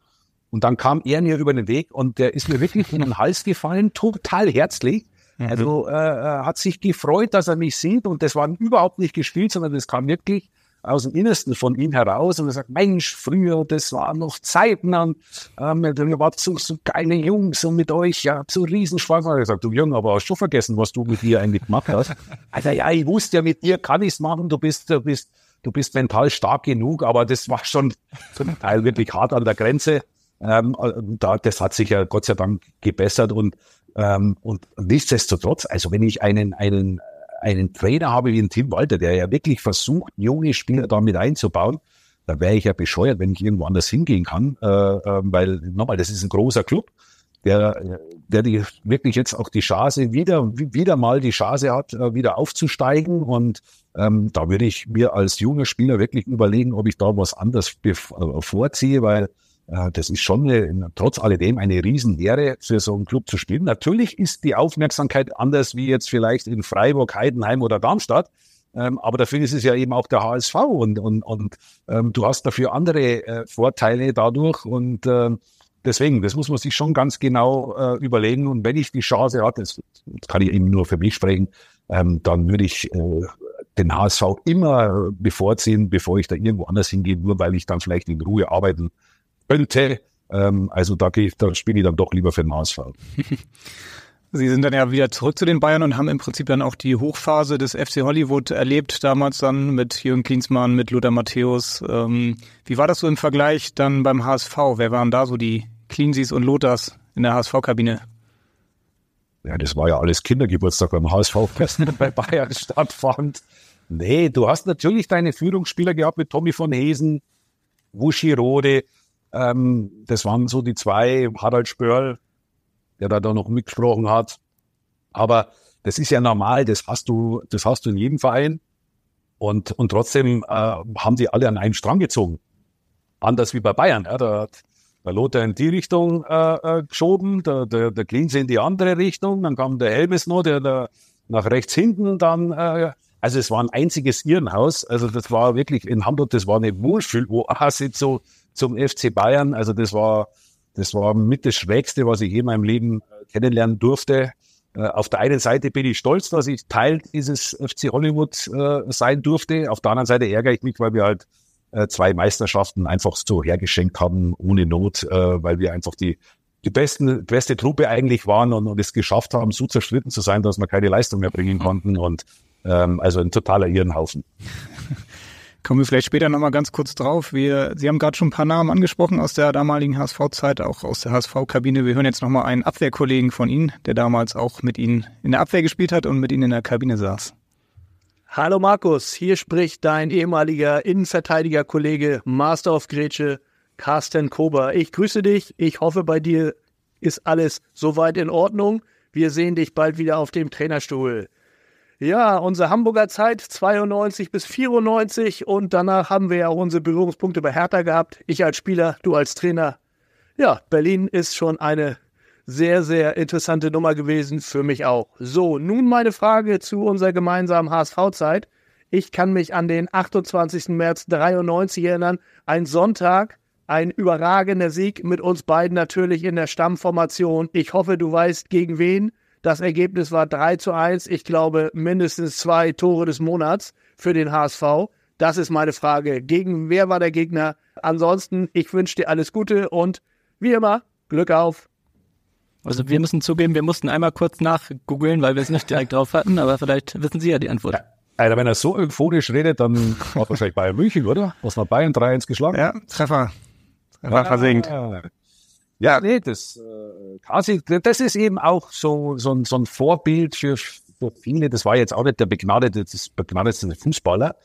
Und dann kam er mir über den Weg und der ist mir wirklich in den Hals gefallen, total herzlich. Mhm. Also äh, hat sich gefreut, dass er mich sieht und das war überhaupt nicht gespielt, sondern das kam wirklich aus dem Innersten von ihm heraus und er sagt, Mensch, früher, das waren noch Zeiten und ähm, ihr wart so, so geile Jungs und mit euch, ja, so Riesenspaß. Und er gesagt, du Junge, aber hast du vergessen, was du mit dir eigentlich gemacht hast? [laughs] Alter, ja, ich wusste ja, mit dir kann ich's machen, du bist, du bist, du bist mental stark genug, aber das war schon zum Teil wirklich hart an der Grenze. Ähm, da, das hat sich ja Gott sei Dank gebessert und, ähm, und nichtsdestotrotz, also wenn ich einen, einen einen Trainer habe wie ein Tim Walter, der ja wirklich versucht, junge Spieler da mit einzubauen, da wäre ich ja bescheuert, wenn ich irgendwo anders hingehen kann, äh, äh, weil nochmal, das ist ein großer Club, der, der die wirklich jetzt auch die Chance wieder, wieder mal die Chance hat, äh, wieder aufzusteigen. Und ähm, da würde ich mir als junger Spieler wirklich überlegen, ob ich da was anderes äh, vorziehe, weil das ist schon eine, trotz alledem eine Riesenehre, für so einen Club zu spielen. Natürlich ist die Aufmerksamkeit anders wie jetzt vielleicht in Freiburg, Heidenheim oder Darmstadt. Ähm, aber dafür ist es ja eben auch der HSV und, und, und ähm, du hast dafür andere äh, Vorteile dadurch und äh, deswegen, das muss man sich schon ganz genau äh, überlegen und wenn ich die Chance hatte, das, das kann ich eben nur für mich sprechen, ähm, dann würde ich äh, den HSV immer bevorziehen, bevor ich da irgendwo anders hingehe, nur weil ich dann vielleicht in Ruhe arbeiten könnte. Ähm, also da, gehe ich, da spiele ich dann doch lieber für den HSV. [laughs] Sie sind dann ja wieder zurück zu den Bayern und haben im Prinzip dann auch die Hochphase des FC Hollywood erlebt, damals dann mit Jürgen Klinsmann, mit Lothar Matthäus. Ähm, wie war das so im Vergleich dann beim HSV? Wer waren da so die Cleansies und Lothars in der HSV-Kabine? Ja, das war ja alles Kindergeburtstag beim HSV, [laughs] was bei Bayern stattfand. Nee, du hast natürlich deine Führungsspieler gehabt mit Tommy von Hesen, Wuschi Rode, ähm, das waren so die zwei, Harald Spörl, der da, noch mitgesprochen hat. Aber das ist ja normal, das hast du, das hast du in jedem Verein. Und, und trotzdem äh, haben die alle an einen Strang gezogen. Anders wie bei Bayern. Ja, da hat der Lothar in die Richtung äh, äh, geschoben, der, der, der Klinze in die andere Richtung, dann kam der Helmes noch, der, der nach rechts hinten dann. Äh, also es war ein einziges Irrenhaus. Also das war wirklich in Hamburg, das war eine Wohlfühl-Oase so zum FC Bayern. Also das war, das war mit das Schrägste, was ich je in meinem Leben äh, kennenlernen durfte. Äh, auf der einen Seite bin ich stolz, dass ich Teil dieses FC Hollywood äh, sein durfte. Auf der anderen Seite ärgere ich mich, weil wir halt äh, zwei Meisterschaften einfach so hergeschenkt haben, ohne Not, äh, weil wir einfach die, die besten, beste Truppe eigentlich waren und, und es geschafft haben, so zerstritten zu sein, dass wir keine Leistung mehr bringen konnten. Und ähm, also ein totaler Irrenhaufen. [laughs] Kommen wir vielleicht später nochmal ganz kurz drauf. Wir, Sie haben gerade schon ein paar Namen angesprochen aus der damaligen HSV-Zeit, auch aus der HSV-Kabine. Wir hören jetzt nochmal einen Abwehrkollegen von Ihnen, der damals auch mit Ihnen in der Abwehr gespielt hat und mit Ihnen in der Kabine saß. Hallo Markus, hier spricht dein ehemaliger Innenverteidiger-Kollege Master of Grätsche, Carsten Kober. Ich grüße dich. Ich hoffe, bei dir ist alles soweit in Ordnung. Wir sehen dich bald wieder auf dem Trainerstuhl. Ja, unsere Hamburger Zeit 92 bis 94 und danach haben wir ja auch unsere Berührungspunkte bei Hertha gehabt. Ich als Spieler, du als Trainer. Ja, Berlin ist schon eine sehr, sehr interessante Nummer gewesen, für mich auch. So, nun meine Frage zu unserer gemeinsamen HSV-Zeit. Ich kann mich an den 28. März 93 erinnern, ein Sonntag, ein überragender Sieg mit uns beiden natürlich in der Stammformation. Ich hoffe, du weißt gegen wen. Das Ergebnis war 3 zu 1. Ich glaube, mindestens zwei Tore des Monats für den HSV. Das ist meine Frage. Gegen wer war der Gegner? Ansonsten, ich wünsche dir alles Gute und wie immer, Glück auf. Also wir müssen zugeben, wir mussten einmal kurz nachgoogeln, weil wir es nicht direkt drauf hatten, aber vielleicht wissen Sie ja die Antwort. Ja. Also wenn er so euphorisch redet, dann war wahrscheinlich Bayern München, oder? Was war Bayern 3-1 geschlagen? Ja, Treffer. Treffer ja, versinkt. Ja, nee, das, äh, quasi, das ist eben auch so, so, ein, so ein Vorbild für, für viele. Das war jetzt auch nicht der begnadete, das begnadete Fußballer,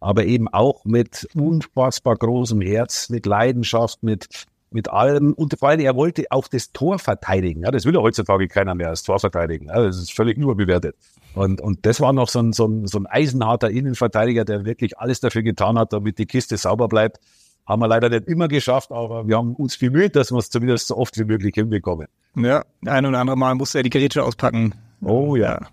aber eben auch mit unfassbar großem Herz, mit Leidenschaft, mit, mit allem. Und vor allem, er wollte auch das Tor verteidigen. Ja, das will ja heutzutage keiner mehr, das Tor verteidigen. Ja, das ist völlig überbewertet. Und, und das war noch so ein, so, ein, so ein eisenharter Innenverteidiger, der wirklich alles dafür getan hat, damit die Kiste sauber bleibt. Haben wir leider nicht immer geschafft, aber wir haben uns bemüht, dass wir es zumindest so oft wie möglich hinbekommen. Ja, ein oder andere Mal musste er die Geräte auspacken. Oh ja.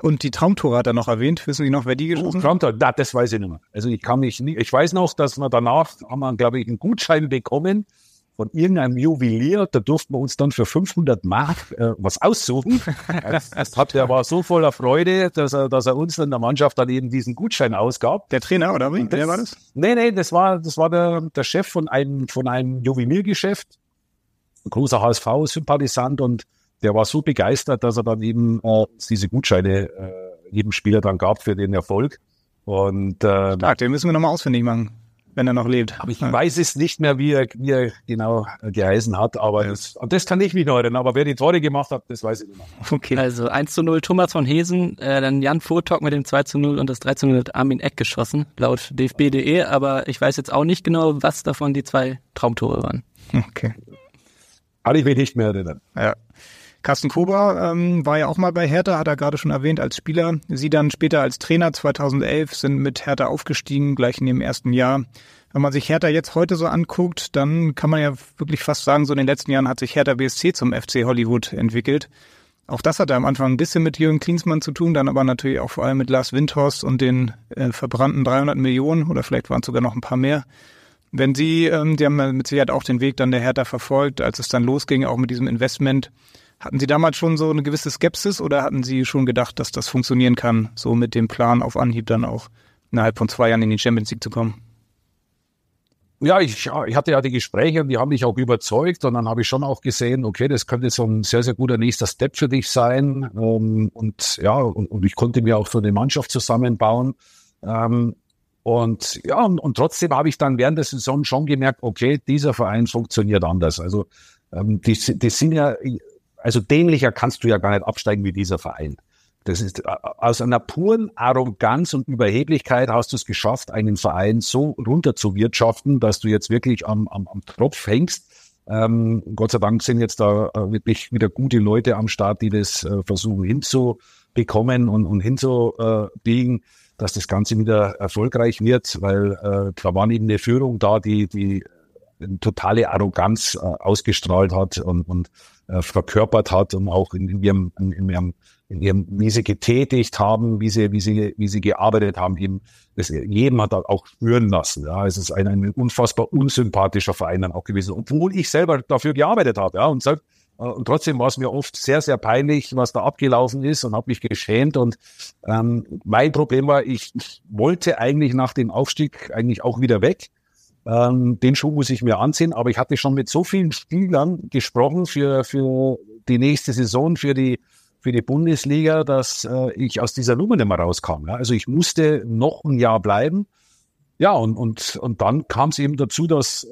Und die Traumtore hat er noch erwähnt. Wissen Sie noch, wer die geschossen hat? Oh, das weiß ich nicht mehr. Also ich kann mich nicht, ich weiß noch, dass wir danach haben wir, glaube ich, einen Gutschein bekommen von irgendeinem Juwelier, da durften wir uns dann für 500 Mark äh, was aussuchen. [laughs] das, das hat, der war so voller Freude, dass er, dass er uns in der Mannschaft dann eben diesen Gutschein ausgab. Der Trainer oder wie? Wer war das? Nee, nee, das war, das war der, der Chef von einem, von einem Juweliergeschäft. Ein großer HSV-Sympathisant und der war so begeistert, dass er dann eben äh, diese Gutscheine äh, jedem Spieler dann gab für den Erfolg. Und äh, Stark, den müssen wir nochmal ausfindig machen wenn er noch lebt. Aber ich ja. weiß es nicht mehr, wie er, wie er genau geheißen hat, aber das, das kann ich mich noch erinnern. Aber wer die Tore gemacht hat, das weiß ich nicht mehr. Okay. Also 1 zu 0 Thomas von Hesen, äh, dann Jan Votok mit dem 2 zu 0 und das 3 zu 0 hat Armin Eck geschossen, laut dfb.de, aber ich weiß jetzt auch nicht genau, was davon die zwei Traumtore waren. Okay. Kann ich mich nicht mehr erinnern. Ja. Carsten Kober ähm, war ja auch mal bei Hertha, hat er gerade schon erwähnt, als Spieler. Sie dann später als Trainer 2011 sind mit Hertha aufgestiegen, gleich in dem ersten Jahr. Wenn man sich Hertha jetzt heute so anguckt, dann kann man ja wirklich fast sagen, so in den letzten Jahren hat sich Hertha BSC zum FC Hollywood entwickelt. Auch das hatte am Anfang ein bisschen mit Jürgen Klinsmann zu tun, dann aber natürlich auch vor allem mit Lars Windhorst und den äh, verbrannten 300 Millionen oder vielleicht waren es sogar noch ein paar mehr. Wenn Sie, ähm, die haben mit Sicherheit auch den Weg dann der Hertha verfolgt, als es dann losging, auch mit diesem Investment. Hatten Sie damals schon so eine gewisse Skepsis oder hatten Sie schon gedacht, dass das funktionieren kann, so mit dem Plan auf Anhieb dann auch innerhalb von zwei Jahren in die Champions League zu kommen? Ja, ich, ich hatte ja die Gespräche und die haben mich auch überzeugt und dann habe ich schon auch gesehen, okay, das könnte so ein sehr, sehr guter nächster Step für dich sein ähm, und ja, und, und ich konnte mir auch so eine Mannschaft zusammenbauen ähm, und ja, und, und trotzdem habe ich dann während der Saison schon gemerkt, okay, dieser Verein funktioniert anders. Also ähm, die, die sind ja also dämlicher kannst du ja gar nicht absteigen wie dieser Verein. Das ist äh, aus einer puren Arroganz und Überheblichkeit hast du es geschafft, einen Verein so runter zu wirtschaften, dass du jetzt wirklich am, am, am Tropf hängst. Ähm, Gott sei Dank sind jetzt da äh, wirklich wieder gute Leute am Start, die das äh, versuchen hinzubekommen und, und hinzubiegen, dass das Ganze wieder erfolgreich wird, weil äh, da war eben eine Führung da, die, die eine totale Arroganz äh, ausgestrahlt hat und, und äh, verkörpert hat und auch in, in, ihrem, in, ihrem, in ihrem, wie sie getätigt haben, wie sie, wie sie, wie sie gearbeitet haben, eben, das jedem hat auch spüren lassen. Ja, es ist ein, ein unfassbar unsympathischer Verein dann auch gewesen, obwohl ich selber dafür gearbeitet habe. Ja, und selbst, äh, und trotzdem war es mir oft sehr, sehr peinlich, was da abgelaufen ist und habe mich geschämt. Und ähm, mein Problem war, ich, ich wollte eigentlich nach dem Aufstieg eigentlich auch wieder weg. Ähm, den Schuh muss ich mir anziehen, aber ich hatte schon mit so vielen Spielern gesprochen für, für die nächste Saison, für die, für die Bundesliga, dass äh, ich aus dieser Nummer nicht rauskam. Ja? Also ich musste noch ein Jahr bleiben. Ja, und, und, und dann kam es eben dazu, dass äh,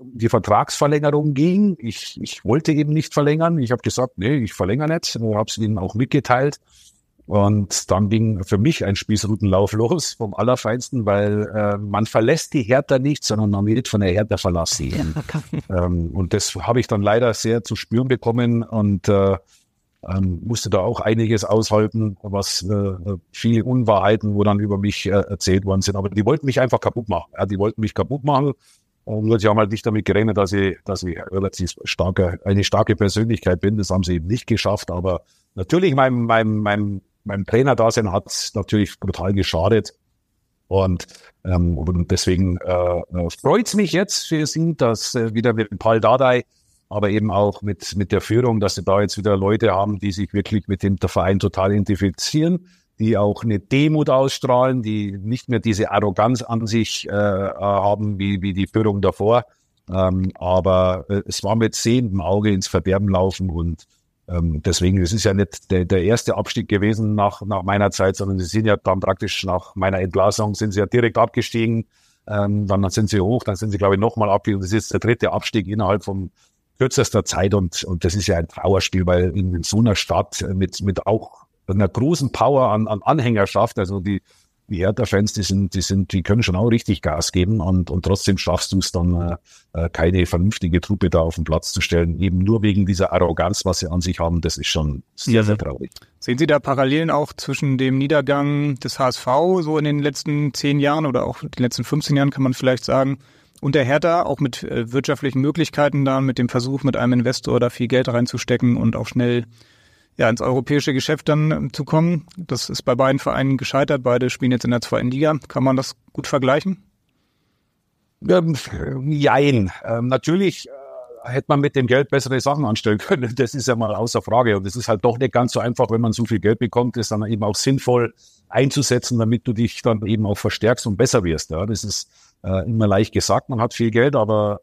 die Vertragsverlängerung ging. Ich, ich wollte eben nicht verlängern. Ich habe gesagt, nee, ich verlängere nicht. Ich habe es ihnen auch mitgeteilt. Und dann ging für mich ein Spießrutenlauf los vom Allerfeinsten, weil äh, man verlässt die Hertha nicht, sondern man wird von der Hertha verlassen. ähm, und das habe ich dann leider sehr zu spüren bekommen und äh, ähm, musste da auch einiges aushalten, was äh, viele Unwahrheiten, wo dann über mich äh, erzählt worden sind. Aber die wollten mich einfach kaputt machen. Ja, die wollten mich kaputt machen. Und sie haben halt nicht damit gerechnet, dass ich, dass ich relativ starke, eine starke Persönlichkeit bin. Das haben sie eben nicht geschafft. Aber natürlich mein, mein, mein meinem Trainer-Dasein hat es natürlich brutal geschadet. Und, ähm, und deswegen äh, äh freut es mich jetzt für Sie, dass äh, wieder mit Paul Dardai, aber eben auch mit, mit der Führung, dass Sie da jetzt wieder Leute haben, die sich wirklich mit dem Verein total identifizieren, die auch eine Demut ausstrahlen, die nicht mehr diese Arroganz an sich äh haben wie, wie die Führung davor. Ähm, aber äh, es war mit sehendem Auge ins Verderben laufen und ähm, deswegen, es ist ja nicht der, der erste Abstieg gewesen nach, nach meiner Zeit, sondern sie sind ja dann praktisch nach meiner Entlassung sind sie ja direkt abgestiegen. Ähm, dann sind sie hoch, dann sind sie, glaube ich, nochmal abgestiegen. Das ist der dritte Abstieg innerhalb von kürzester Zeit und, und das ist ja ein Trauerspiel, weil in, in so einer Stadt mit, mit auch einer großen Power an, an Anhängerschaft, also die, die Hertha-Fans, die sind, die sind, die können schon auch richtig Gas geben und, und trotzdem schaffst du es dann, äh, äh, keine vernünftige Truppe da auf den Platz zu stellen, eben nur wegen dieser Arroganz, was sie an sich haben, das ist schon sehr, sehr traurig. Sehen Sie da Parallelen auch zwischen dem Niedergang des HSV so in den letzten zehn Jahren oder auch den letzten 15 Jahren, kann man vielleicht sagen, und der Hertha auch mit äh, wirtschaftlichen Möglichkeiten dann, mit dem Versuch, mit einem Investor da viel Geld reinzustecken und auch schnell ja, ins europäische Geschäft dann ähm, zu kommen. Das ist bei beiden Vereinen gescheitert. Beide spielen jetzt in der zweiten Liga. Kann man das gut vergleichen? Ähm, jein. Natürlich äh, hätte man mit dem Geld bessere Sachen anstellen können. Das ist ja mal außer Frage. Und es ist halt doch nicht ganz so einfach, wenn man so viel Geld bekommt, ist dann eben auch sinnvoll einzusetzen, damit du dich dann eben auch verstärkst und besser wirst. Ja, das ist äh, immer leicht gesagt. Man hat viel Geld, aber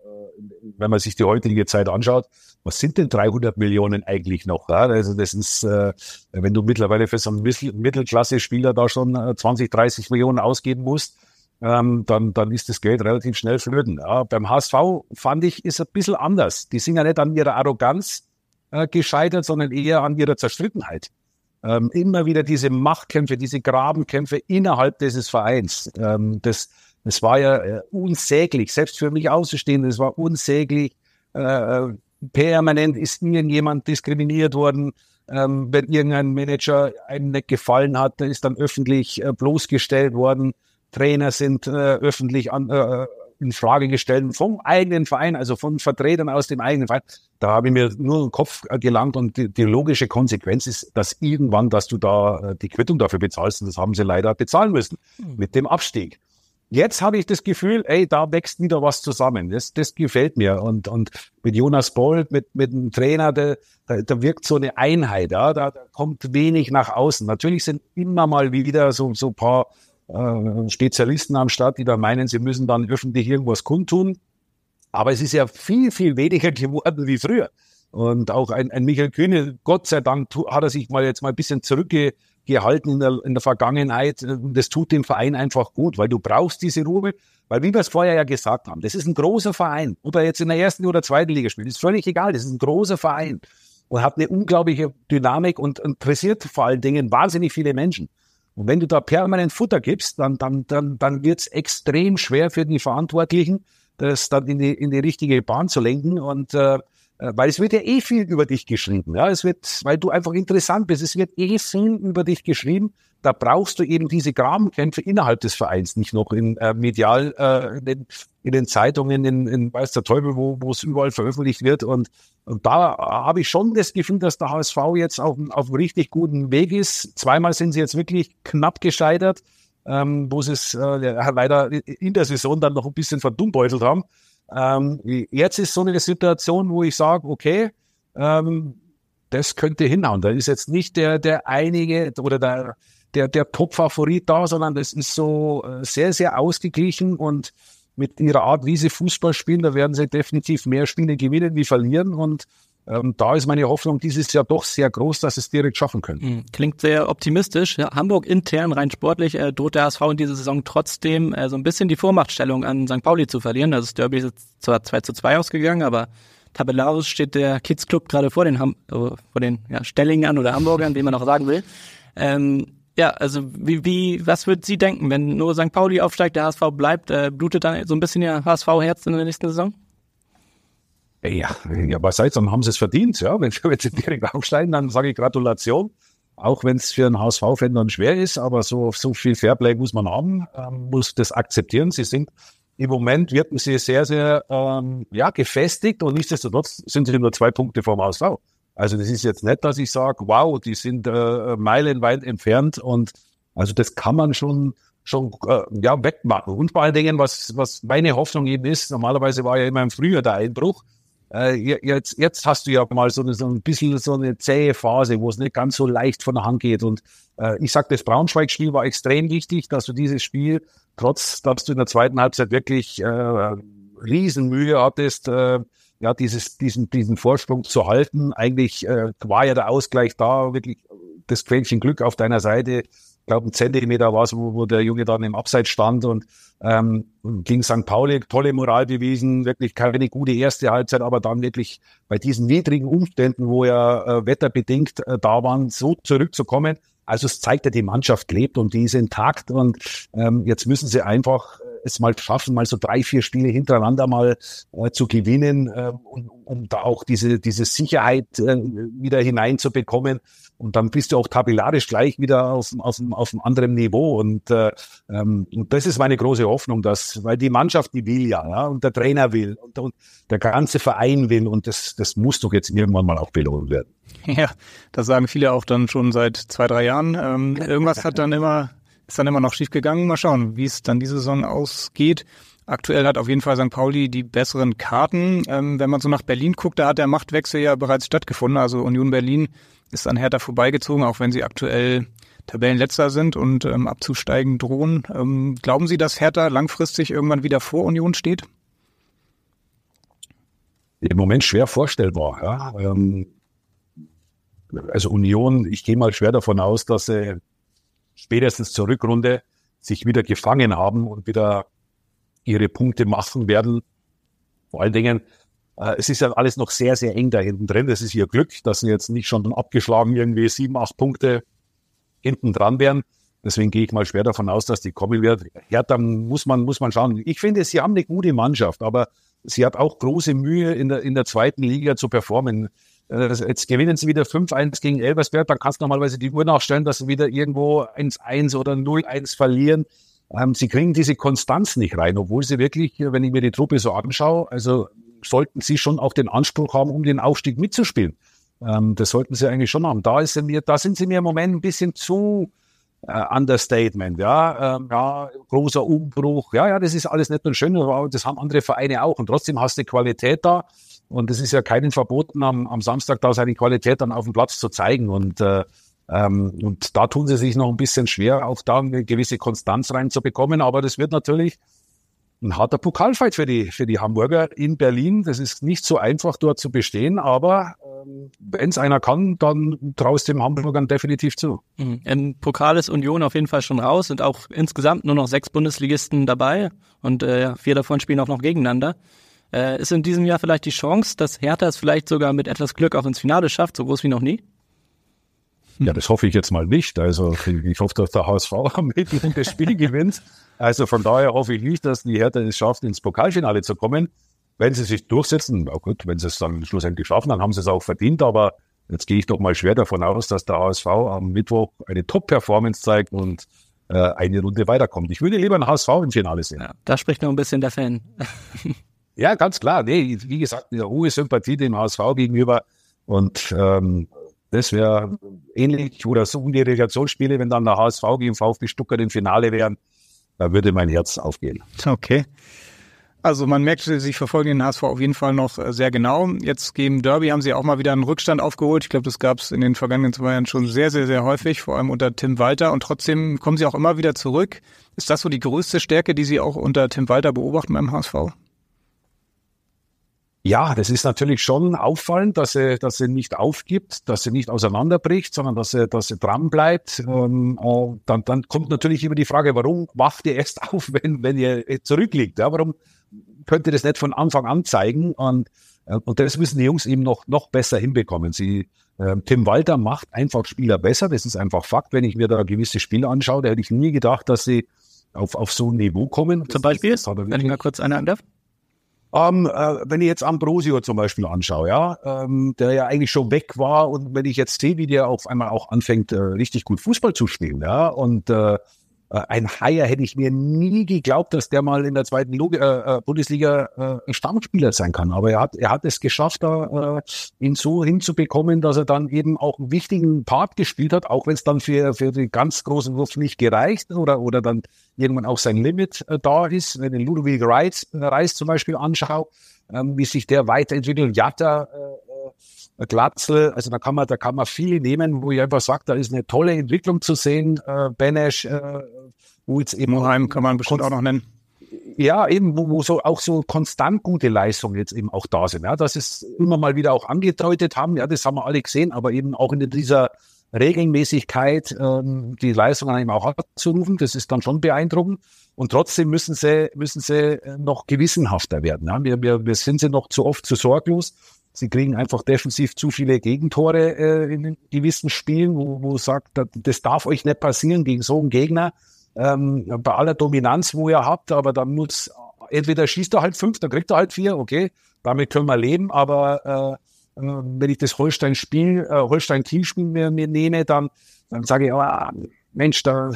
wenn man sich die heutige Zeit anschaut, was sind denn 300 Millionen eigentlich noch? Ja? Also das ist, äh, wenn du mittlerweile für so einen Mittelklasse-Spieler da schon 20, äh, 30 Millionen ausgeben musst, ähm, dann, dann ist das Geld relativ schnell flöten. Ja, beim HSV fand ich, ist ein bisschen anders. Die sind ja nicht an ihrer Arroganz äh, gescheitert, sondern eher an ihrer Zerstrittenheit. Ähm, immer wieder diese Machtkämpfe, diese Grabenkämpfe innerhalb dieses Vereins. Ähm, das, das war ja äh, unsäglich, selbst für mich auszustehen, das war unsäglich. Äh, äh, permanent ist irgendjemand diskriminiert worden. Ähm, wenn irgendein Manager einem nicht gefallen hat, der ist dann öffentlich äh, bloßgestellt worden. Trainer sind äh, öffentlich an, in Frage gestellt vom eigenen Verein, also von Vertretern aus dem eigenen Verein. Da habe ich mir nur den Kopf gelangt und die, die logische Konsequenz ist, dass irgendwann, dass du da die Quittung dafür bezahlst und das haben sie leider bezahlen müssen mhm. mit dem Abstieg. Jetzt habe ich das Gefühl, ey, da wächst wieder was zusammen. Das, das gefällt mir. Und, und mit Jonas Bolt, mit, mit dem Trainer, da, da, wirkt so eine Einheit. Ja? Da, da kommt wenig nach außen. Natürlich sind immer mal wieder so, so paar äh, Spezialisten am Start, die da meinen, sie müssen dann öffentlich irgendwas kundtun. Aber es ist ja viel, viel weniger [laughs] geworden wie früher. Und auch ein, ein Michael Kühne, Gott sei Dank, hat er sich mal jetzt mal ein bisschen zurückgehalten in der, in der Vergangenheit. Das tut dem Verein einfach gut, weil du brauchst diese Ruhe. Weil, wie wir es vorher ja gesagt haben, das ist ein großer Verein. Ob er jetzt in der ersten oder zweiten Liga spielt, ist völlig egal. Das ist ein großer Verein und hat eine unglaubliche Dynamik und interessiert vor allen Dingen wahnsinnig viele Menschen. Und wenn du da permanent Futter gibst, dann, dann, dann, dann wird es extrem schwer für die Verantwortlichen, das dann in die, in die richtige Bahn zu lenken. Und äh, weil es wird ja eh viel über dich geschrieben. Ja, es wird, weil du einfach interessant bist, es wird eh viel über dich geschrieben. Da brauchst du eben diese Grabenkämpfe innerhalb des Vereins, nicht noch in äh, medial, äh, in, den, in den Zeitungen, in, in weiß der Teufel, wo wo es überall veröffentlicht wird. Und, und da habe ich schon das Gefühl, dass der HSV jetzt auf, auf einem richtig guten Weg ist. Zweimal sind sie jetzt wirklich knapp gescheitert, ähm, wo sie es äh, leider in der Saison dann noch ein bisschen verdummbeutelt haben. Ähm, jetzt ist so eine Situation, wo ich sage, okay, ähm, das könnte hinhauen. Da ist jetzt nicht der, der einige oder der, der, der Top-Favorit da, sondern das ist so äh, sehr, sehr ausgeglichen und mit ihrer Art, wie sie Fußball spielen, da werden sie definitiv mehr Spiele gewinnen wie verlieren und ähm, da ist meine Hoffnung dieses Jahr doch sehr groß, dass es direkt schaffen können. Hm, klingt sehr optimistisch. Ja, Hamburg intern, rein sportlich, äh, droht der HSV in dieser Saison trotzdem äh, so ein bisschen die Vormachtstellung an St. Pauli zu verlieren. Also das Derby ist zwar 2 zu 2 ausgegangen, aber tabellarisch steht der Kids Club gerade vor den, Ham äh, vor den ja, Stellingern oder Hamburgern, wie man auch sagen will. Ähm, ja, also wie, wie, was wird Sie denken, wenn nur St. Pauli aufsteigt, der HSV bleibt, äh, blutet dann so ein bisschen Ihr HSV-Herz in der nächsten Saison? Ja, ja, was heißt, dann haben sie es verdient, ja. Wenn, wenn sie direkt aufsteigen, dann sage ich Gratulation. Auch wenn es für einen HSV-Fan dann schwer ist, aber so, so viel Fairplay muss man haben, ähm, muss das akzeptieren. Sie sind im Moment wirken sie sehr, sehr ähm, ja, gefestigt und nichtsdestotrotz sind sie nur zwei Punkte vom HSV. Also das ist jetzt nicht, dass ich sage, wow, die sind äh, meilenweit entfernt und also das kann man schon schon äh, ja wegmachen. Und vor allen Dingen, was, was meine Hoffnung eben ist, normalerweise war ja immer im Frühjahr der Einbruch. Äh, jetzt, jetzt hast du ja mal so, eine, so ein bisschen so eine zähe Phase, wo es nicht ganz so leicht von der Hand geht. Und äh, ich sag, das Braunschweig-Spiel war extrem wichtig, dass du dieses Spiel, trotz dass du in der zweiten Halbzeit wirklich äh, Riesenmühe hattest, äh, ja, dieses, diesen, diesen Vorsprung zu halten. Eigentlich äh, war ja der Ausgleich da, wirklich das Quäntchen Glück auf deiner Seite glaube, ein Zentimeter war es, wo, wo der Junge dann im Abseits stand und ähm, gegen St. Pauli tolle Moral bewiesen, wirklich keine gute erste Halbzeit, aber dann wirklich bei diesen widrigen Umständen, wo ja äh, wetterbedingt äh, da waren, so zurückzukommen. Also es zeigt ja, die Mannschaft lebt und die ist intakt und ähm, jetzt müssen sie einfach es mal schaffen, mal so drei, vier Spiele hintereinander mal äh, zu gewinnen, äh, um, um da auch diese, diese Sicherheit äh, wieder hineinzubekommen. Und dann bist du auch tabellarisch gleich wieder auf, auf, auf einem anderen Niveau. Und, äh, ähm, und das ist meine große Hoffnung, dass, weil die Mannschaft, die will ja, ja und der Trainer will und, und der ganze Verein will. Und das, das muss doch jetzt irgendwann mal auch belohnt werden. [laughs] Ja, das sagen viele auch dann schon seit zwei, drei Jahren. Ähm, irgendwas hat dann immer, ist dann immer noch schief gegangen. Mal schauen, wie es dann diese Saison ausgeht. Aktuell hat auf jeden Fall St. Pauli die besseren Karten. Ähm, wenn man so nach Berlin guckt, da hat der Machtwechsel ja bereits stattgefunden. Also Union Berlin ist an Hertha vorbeigezogen, auch wenn sie aktuell Tabellenletzter sind und ähm, abzusteigen drohen. Ähm, glauben Sie, dass Hertha langfristig irgendwann wieder vor Union steht? Im Moment schwer vorstellbar. Ja. Ähm, also Union, ich gehe mal schwer davon aus, dass sie spätestens zur Rückrunde sich wieder gefangen haben und wieder ihre Punkte machen werden. Vor allen Dingen, äh, es ist ja alles noch sehr, sehr eng da hinten drin. Das ist ihr Glück, dass sie jetzt nicht schon abgeschlagen irgendwie sieben, acht Punkte hinten dran wären. Deswegen gehe ich mal schwer davon aus, dass die kommen wird. Hertha muss man, muss man schauen. Ich finde, sie haben eine gute Mannschaft, aber sie hat auch große Mühe, in der, in der zweiten Liga zu performen. Äh, jetzt gewinnen sie wieder 5-1 gegen Elversberg, dann kannst du normalerweise die Uhr nachstellen, dass sie wieder irgendwo 1-1 oder 0-1 verlieren. Ähm, sie kriegen diese Konstanz nicht rein, obwohl sie wirklich, wenn ich mir die Truppe so anschaue, also sollten sie schon auch den Anspruch haben, um den Aufstieg mitzuspielen. Ähm, das sollten sie eigentlich schon haben. Da, ist mir, da sind sie mir im Moment ein bisschen zu äh, Understatement, ja, ähm, ja, großer Umbruch, ja, ja, das ist alles nett und schön, aber das haben andere Vereine auch und trotzdem hast du Qualität da und es ist ja keinen verboten, am, am Samstag da seine Qualität dann auf dem Platz zu zeigen und äh, ähm, und da tun sie sich noch ein bisschen schwer, auch da eine gewisse Konstanz reinzubekommen, aber das wird natürlich ein harter Pokalfight für die, für die Hamburger in Berlin. Das ist nicht so einfach dort zu bestehen, aber ähm, wenn es einer kann, dann traust dem Hamburgern definitiv zu. Mhm. Im Pokal ist Union auf jeden Fall schon raus, sind auch insgesamt nur noch sechs Bundesligisten dabei und äh, vier davon spielen auch noch gegeneinander. Äh, ist in diesem Jahr vielleicht die Chance, dass Hertha es vielleicht sogar mit etwas Glück auch ins Finale schafft, so groß wie noch nie? Ja, das hoffe ich jetzt mal nicht. Also ich hoffe, dass der HSV [laughs] am Mittwoch das Spiel [laughs] gewinnt. Also von daher hoffe ich nicht, dass die Hertha es schafft, ins Pokalfinale zu kommen. Wenn sie sich durchsetzen, na gut, wenn sie es dann schlussendlich schaffen, dann haben sie es auch verdient. Aber jetzt gehe ich doch mal schwer davon aus, dass der HSV am Mittwoch eine Top-Performance zeigt und äh, eine Runde weiterkommt. Ich würde lieber ein HSV im Finale sehen. Ja, da spricht noch ein bisschen der Fan. [laughs] ja, ganz klar. Nee, wie gesagt, eine hohe Sympathie dem HSV gegenüber. Und ähm, das wäre ähnlich oder so die Relegationsspiele, wenn dann der HSV gegen VfB Stuttgart im Finale wären, da würde mein Herz aufgehen. Okay. Also man merkt, sie verfolgen den HSV auf jeden Fall noch äh, sehr genau. Jetzt gegen Derby haben sie auch mal wieder einen Rückstand aufgeholt. Ich glaube, das gab es in den vergangenen zwei Jahren schon sehr, sehr, sehr häufig, vor allem unter Tim Walter. Und trotzdem kommen sie auch immer wieder zurück. Ist das so die größte Stärke, die Sie auch unter Tim Walter beobachten beim HSV? Ja, das ist natürlich schon auffallend, dass er, dass er nicht aufgibt, dass er nicht auseinanderbricht, sondern dass er, dass er dran bleibt. Ähm, äh, dann, dann kommt natürlich immer die Frage, warum wacht er erst [laughs] auf, wenn, wenn er zurückliegt? Ja, warum könnte das nicht von Anfang an zeigen? Und, äh, und das müssen die Jungs eben noch, noch besser hinbekommen. Sie, äh, Tim Walter macht einfach Spieler besser. Das ist einfach Fakt. Wenn ich mir da gewisse Spiele anschaue, da hätte ich nie gedacht, dass sie auf, auf so ein Niveau kommen. Zum Beispiel, das, das wenn ich mal kurz eine darf. Ähm, äh, wenn ich jetzt Ambrosio zum Beispiel anschaue, ja, ähm, der ja eigentlich schon weg war und wenn ich jetzt sehe, wie der auf einmal auch anfängt, äh, richtig gut Fußball zu spielen, ja, und äh, ein Haier hätte ich mir nie geglaubt, dass der mal in der zweiten Log äh, äh, Bundesliga äh, Stammspieler sein kann. Aber er hat, er hat es geschafft, da äh, ihn so hinzubekommen, dass er dann eben auch einen wichtigen Part gespielt hat, auch wenn es dann für, für den ganz großen Wurf nicht gereicht oder, oder dann irgendwann auch sein Limit äh, da ist. Wenn den Ludovic Reis, Reis zum Beispiel anschaue, ähm, wie sich der weiterentwickelt, Jatta, äh, Glatzel, also da kann man, da kann man viel nehmen, wo ich einfach sage, da ist eine tolle Entwicklung zu sehen. Äh, Benesch, äh, wo jetzt eben Moheim kann man bestimmt auch noch nennen. Ja, eben, wo, wo so auch so konstant gute Leistungen jetzt eben auch da sind. Ja, dass es immer mal wieder auch angedeutet haben, ja, das haben wir alle gesehen, aber eben auch in dieser Regelmäßigkeit ähm, die Leistungen eben auch abzurufen, das ist dann schon beeindruckend. Und trotzdem müssen sie, müssen sie noch gewissenhafter werden. Ja. Wir, wir, wir sind sie noch zu oft zu sorglos Sie kriegen einfach defensiv zu viele Gegentore äh, in gewissen Spielen, wo, wo sagt, das darf euch nicht passieren gegen so einen Gegner. Ähm, bei aller Dominanz, wo ihr habt, aber dann muss entweder schießt er halt fünf, dann kriegt er halt vier, okay, damit können wir leben, aber äh, äh wenn ich das Holstein-Spiel, äh, Holstein-Kiel-Spiel mir, mir nehme, dann, dann sage ich, oh, Mensch, da,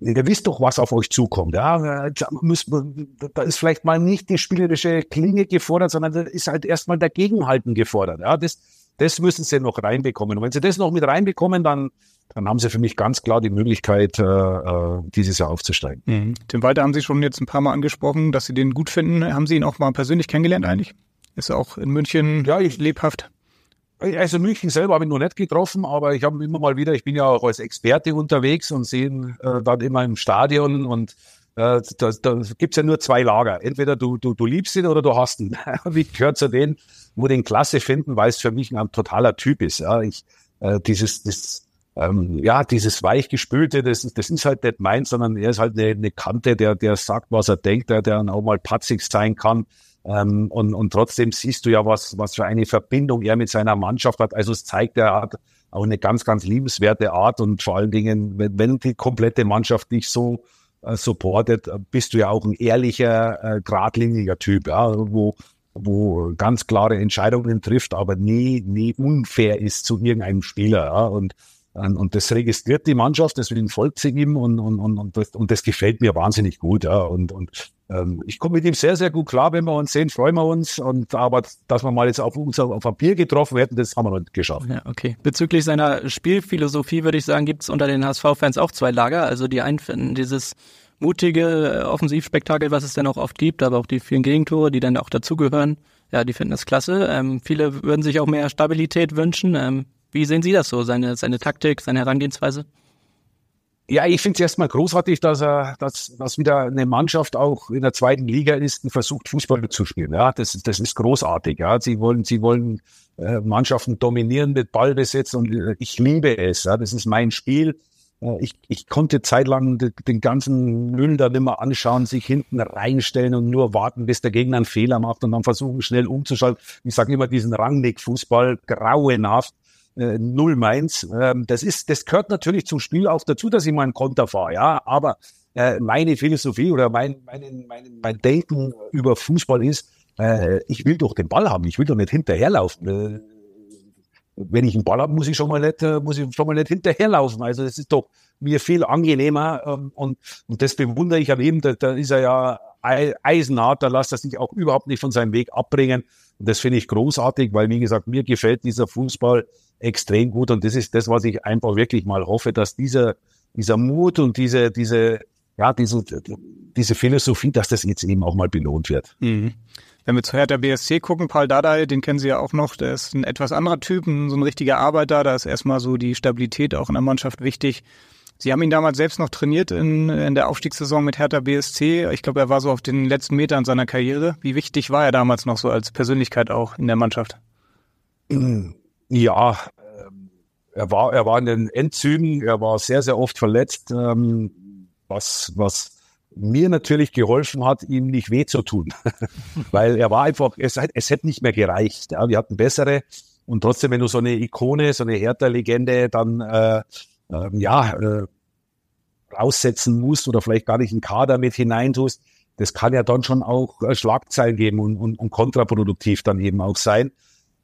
ihr wisst doch, was auf euch zukommt. Ja? Da, müsst, da ist vielleicht mal nicht die spielerische Klinge gefordert, sondern da ist halt erstmal der Gegenhalten gefordert. Ja? Das, das müssen sie noch reinbekommen. Und wenn sie das noch mit reinbekommen, dann, dann haben sie für mich ganz klar die Möglichkeit, äh, äh, dieses Jahr aufzusteigen. Mhm. Tim Walter haben Sie schon jetzt ein paar Mal angesprochen, dass Sie den gut finden. Haben Sie ihn auch mal persönlich kennengelernt eigentlich? Ist er auch in München ja, ich, lebhaft? Also München selber habe ich noch nicht getroffen, aber ich habe immer mal wieder, ich bin ja auch als Experte unterwegs und sehe äh, dann immer im Stadion und äh, da, da gibt ja nur zwei Lager. Entweder du, du, du liebst ihn oder du hast ihn. [laughs] ich gehöre zu denen, wo den klasse finden, weil es für mich ein totaler Typ ist. Ja, ich, äh, dieses, das, ähm, ja, dieses weichgespülte, das, das ist halt nicht meins, sondern er ist halt eine, eine Kante, der, der sagt, was er denkt, der, der auch mal patzig sein kann. Ähm, und, und trotzdem siehst du ja, was, was für eine Verbindung er mit seiner Mannschaft hat. Also es zeigt, er hat auch eine ganz, ganz liebenswerte Art und vor allen Dingen, wenn, wenn die komplette Mannschaft dich so äh, supportet, bist du ja auch ein ehrlicher, äh, geradliniger Typ, ja, wo, wo ganz klare Entscheidungen trifft, aber nie, nie unfair ist zu irgendeinem Spieler. Ja. Und und das registriert die Mannschaft, deswegen folgt sie ihm und, und, und, und, das, und das gefällt mir wahnsinnig gut. Ja. Und, und ähm, ich komme mit ihm sehr, sehr gut klar, wenn wir uns sehen, freuen wir uns. Und aber dass wir mal jetzt auf uns auf Papier getroffen hätten, das haben wir noch nicht geschafft. Ja, okay. Bezüglich seiner Spielphilosophie würde ich sagen, gibt es unter den HSV-Fans auch zwei Lager. Also die einen finden dieses mutige äh, Offensivspektakel, was es dann auch oft gibt, aber auch die vielen Gegentore, die dann auch dazugehören. Ja, die finden das klasse. Ähm, viele würden sich auch mehr Stabilität wünschen. Ähm, wie sehen Sie das so, seine, seine Taktik, seine Herangehensweise? Ja, ich finde es erstmal großartig, dass er, dass, dass wieder eine Mannschaft auch in der zweiten Liga ist und versucht, Fußball zu spielen. Ja, das, das ist großartig. Ja, sie wollen, sie wollen äh, Mannschaften dominieren mit Ballbesitz und äh, ich liebe es. Ja, das ist mein Spiel. Äh, ich, ich konnte zeitlang den, ganzen Müll da nicht mehr anschauen, sich hinten reinstellen und nur warten, bis der Gegner einen Fehler macht und dann versuchen, schnell umzuschalten. Ich sage immer diesen Rangnick-Fußball, grauenhaft äh, null meins. Ähm, das ist, das gehört natürlich zum Spiel auch dazu, dass ich mal einen Konter fahre, ja. Aber äh, meine Philosophie oder mein, mein, mein, mein Denken über Fußball ist, äh, ich will doch den Ball haben, ich will doch nicht hinterherlaufen. Äh, wenn ich einen Ball habe, muss ich schon mal nicht, äh, muss ich schon mal nicht hinterherlaufen. Also das ist doch mir viel angenehmer ähm, und, und das bewundere ich an ihm. Da, da ist er ja eisenhart, da lässt er sich auch überhaupt nicht von seinem Weg abbringen. Und das finde ich großartig, weil, wie gesagt, mir gefällt dieser Fußball extrem gut. Und das ist das, was ich einfach wirklich mal hoffe, dass dieser, dieser Mut und diese, diese, ja, diese, diese Philosophie, dass das jetzt eben auch mal belohnt wird. Mhm. Wenn wir zu Hertha BSC gucken, Paul Dardai, den kennen Sie ja auch noch, der ist ein etwas anderer Typ, so ein richtiger Arbeiter, da ist erstmal so die Stabilität auch in der Mannschaft wichtig. Sie haben ihn damals selbst noch trainiert in, in der Aufstiegssaison mit Hertha BSC. Ich glaube, er war so auf den letzten Metern seiner Karriere. Wie wichtig war er damals noch so als Persönlichkeit auch in der Mannschaft? [clears throat] Ja, ähm, er war, er war in den Endzügen, er war sehr, sehr oft verletzt, ähm, was, was mir natürlich geholfen hat, ihm nicht weh zu tun. [laughs] Weil er war einfach, es, es hätte nicht mehr gereicht. Ja, wir hatten bessere. Und trotzdem, wenn du so eine Ikone, so eine Hertha-Legende dann äh, äh, ja, äh, raussetzen musst oder vielleicht gar nicht einen Kader mit hineintust, das kann ja dann schon auch äh, Schlagzeilen geben und, und, und kontraproduktiv dann eben auch sein.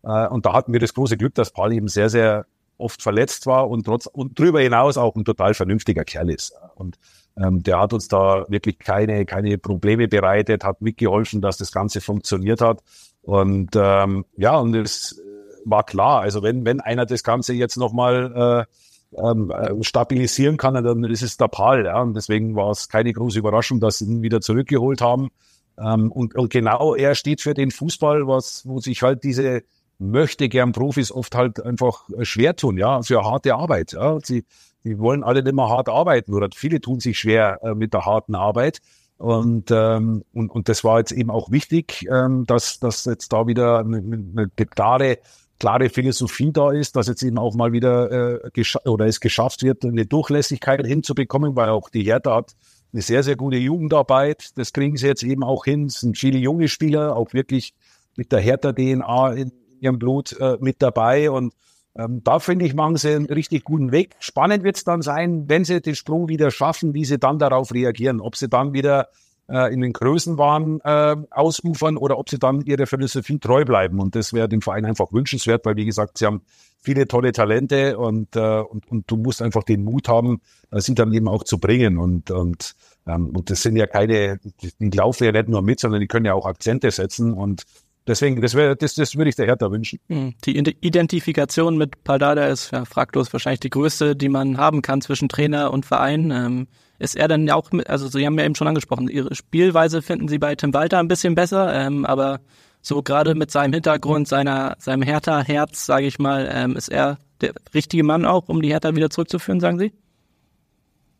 Äh, und da hatten wir das große Glück, dass Paul eben sehr, sehr oft verletzt war und trotz und darüber hinaus auch ein total vernünftiger Kerl ist. Und ähm, der hat uns da wirklich keine, keine Probleme bereitet, hat mitgeholfen, dass das Ganze funktioniert hat. Und ähm, ja, und es war klar, also wenn, wenn einer das Ganze jetzt nochmal äh, ähm, äh, stabilisieren kann, dann ist es der Paul. Ja? Und deswegen war es keine große Überraschung, dass sie ihn wieder zurückgeholt haben. Ähm, und, und genau er steht für den Fußball, was, wo sich halt diese möchte gern Profis oft halt einfach schwer tun, ja, für harte Arbeit. Ja. Sie, die wollen alle nicht mehr hart arbeiten oder viele tun sich schwer äh, mit der harten Arbeit. Und, ähm, und, und das war jetzt eben auch wichtig, ähm, dass, dass jetzt da wieder eine, eine klare, klare Philosophie da ist, dass jetzt eben auch mal wieder äh, oder es geschafft wird, eine Durchlässigkeit hinzubekommen, weil auch die Hertha hat eine sehr, sehr gute Jugendarbeit. Das kriegen sie jetzt eben auch hin. Es sind viele junge Spieler, auch wirklich mit der Hertha-DNA in, ihrem Blut äh, mit dabei. Und ähm, da finde ich, machen sie einen richtig guten Weg. Spannend wird es dann sein, wenn sie den Sprung wieder schaffen, wie sie dann darauf reagieren. Ob sie dann wieder äh, in den Größenwahn äh, ausufern oder ob sie dann ihrer Philosophie treu bleiben. Und das wäre dem Verein einfach wünschenswert, weil wie gesagt, sie haben viele tolle Talente und, äh, und, und du musst einfach den Mut haben, äh, sie dann eben auch zu bringen. Und, und, ähm, und das sind ja keine, die, laufen ja nicht nur mit, sondern die können ja auch Akzente setzen. Und Deswegen, das, wäre, das, das würde ich der Hertha wünschen. Hm, die Identifikation mit Paldada ist ja fraglos wahrscheinlich die größte, die man haben kann zwischen Trainer und Verein. Ähm, ist er dann auch, mit, also Sie haben ja eben schon angesprochen, Ihre Spielweise finden Sie bei Tim Walter ein bisschen besser, ähm, aber so gerade mit seinem Hintergrund, seiner, seinem Hertha-Herz, sage ich mal, ähm, ist er der richtige Mann auch, um die Hertha wieder zurückzuführen, sagen Sie?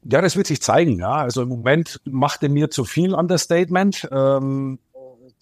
Ja, das wird sich zeigen. Ja, also im Moment macht er mir zu viel Understatement. Ähm,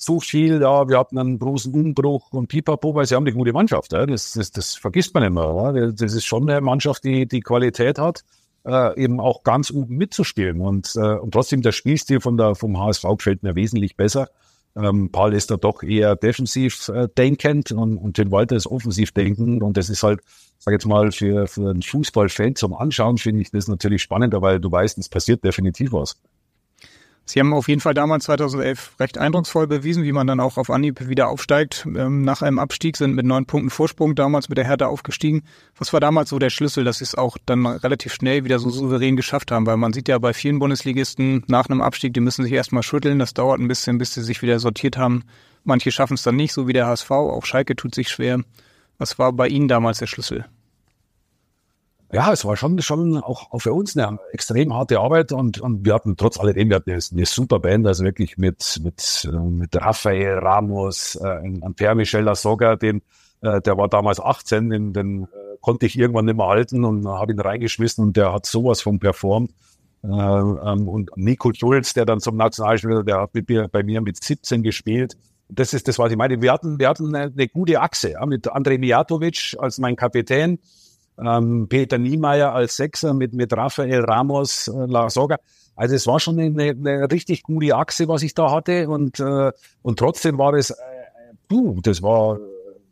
zu viel, ja, wir hatten einen großen Umbruch und pipapo, weil sie haben eine gute Mannschaft. Ja. Das, das, das vergisst man immer. Ja. Das ist schon eine Mannschaft, die die Qualität hat, äh, eben auch ganz oben mitzuspielen. Und, äh, und trotzdem der Spielstil von der, vom HSV gefällt mir wesentlich besser. Ähm, Paul ist da doch eher defensiv äh, denkend und, und Tim Walter ist offensiv denkend und das ist halt, sag jetzt mal, für, für einen Fußballfan zum Anschauen finde ich das natürlich spannender, weil du weißt, es passiert definitiv was. Sie haben auf jeden Fall damals 2011 recht eindrucksvoll bewiesen, wie man dann auch auf Anhieb wieder aufsteigt. Ähm, nach einem Abstieg sind mit neun Punkten Vorsprung damals mit der Hertha aufgestiegen. Was war damals so der Schlüssel, dass sie es auch dann relativ schnell wieder so souverän geschafft haben? Weil man sieht ja bei vielen Bundesligisten nach einem Abstieg, die müssen sich erstmal schütteln. Das dauert ein bisschen, bis sie sich wieder sortiert haben. Manche schaffen es dann nicht, so wie der HSV. Auch Schalke tut sich schwer. Was war bei Ihnen damals der Schlüssel? Ja, es war schon, schon auch, auch für uns eine extrem harte Arbeit und, und wir hatten trotz alledem, wir hatten eine, eine super Band, also wirklich mit, mit, äh, mit Raphael Ramos, äh, Pierre Michel Lasogga, den, äh, der war damals 18, den, den äh, konnte ich irgendwann nicht mehr halten und habe ihn reingeschmissen und der hat sowas von performt. Äh, ähm, und Nico Schulz, der dann zum Nationalspieler, der hat mit mir, bei mir mit 17 gespielt. Das ist das, was ich meine. Wir hatten, wir hatten eine, eine gute Achse ja, mit Andrej Mijatovic als mein Kapitän ähm, Peter Niemeyer als Sechser mit, mit Rafael Ramos, äh, La Soga. Also es war schon eine, eine richtig gute Achse, was ich da hatte und, äh, und trotzdem war es, äh, puh, das war,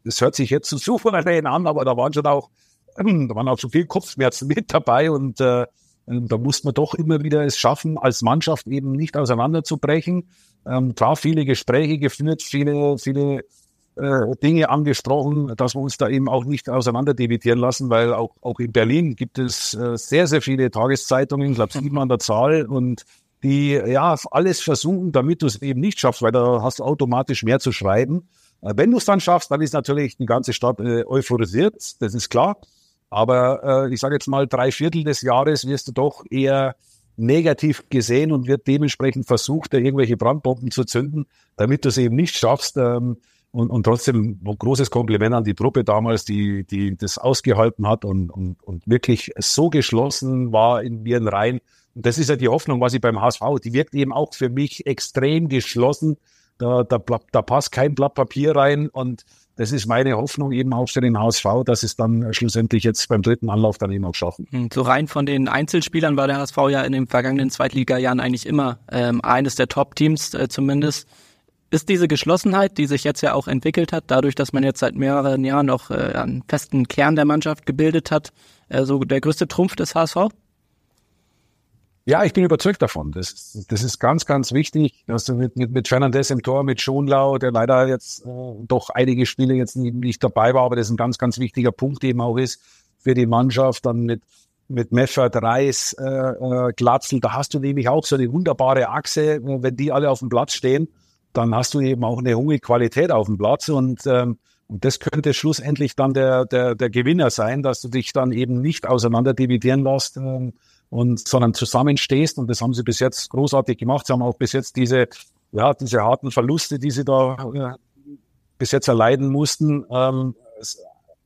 das hört sich jetzt so souverän an, aber da waren schon auch, äh, da waren auch so viel Kopfschmerzen [laughs] mit dabei und äh, da musste man doch immer wieder es schaffen, als Mannschaft eben nicht auseinanderzubrechen. Ähm, klar, viele Gespräche geführt, viele, viele äh, Dinge angesprochen, dass wir uns da eben auch nicht auseinander dividieren lassen, weil auch, auch in Berlin gibt es äh, sehr, sehr viele Tageszeitungen, ich glaube sieben an der Zahl und die ja alles versuchen, damit du es eben nicht schaffst, weil da hast du automatisch mehr zu schreiben. Äh, wenn du es dann schaffst, dann ist natürlich die ganze Stadt äh, euphorisiert, das ist klar. Aber äh, ich sage jetzt mal, drei Viertel des Jahres wirst du doch eher negativ gesehen und wird dementsprechend versucht, da irgendwelche Brandbomben zu zünden, damit du es eben nicht schaffst. Ähm, und, und trotzdem ein großes Kompliment an die Truppe damals, die, die das ausgehalten hat und, und, und wirklich so geschlossen war in ihren Reihen. Und das ist ja die Hoffnung, was ich beim HSV, die wirkt eben auch für mich extrem geschlossen. Da, da, da passt kein Blatt Papier rein und das ist meine Hoffnung eben auch für den HSV, dass es dann schlussendlich jetzt beim dritten Anlauf dann eben auch schaffen. Hm, so rein von den Einzelspielern war der HSV ja in den vergangenen Zweitliga-Jahren eigentlich immer ähm, eines der Top-Teams äh, zumindest. Ist diese Geschlossenheit, die sich jetzt ja auch entwickelt hat, dadurch, dass man jetzt seit mehreren Jahren auch äh, einen festen Kern der Mannschaft gebildet hat, äh, so der größte Trumpf des HSV? Ja, ich bin überzeugt davon. Das, das ist ganz, ganz wichtig, dass du mit, mit, mit Fernandes im Tor, mit Schonlau, der leider jetzt äh, doch einige Spiele jetzt nicht, nicht dabei war, aber das ist ein ganz, ganz wichtiger Punkt eben auch ist für die Mannschaft. Dann mit, mit Meffert, Reis, äh, äh, Glatzel, da hast du nämlich auch so eine wunderbare Achse, äh, wenn die alle auf dem Platz stehen dann hast du eben auch eine hohe Qualität auf dem Platz und, ähm, und das könnte schlussendlich dann der, der, der Gewinner sein, dass du dich dann eben nicht auseinander dividieren lässt, ähm, und, sondern zusammenstehst und das haben sie bis jetzt großartig gemacht. Sie haben auch bis jetzt diese, ja, diese harten Verluste, die sie da äh, bis jetzt erleiden mussten, ähm,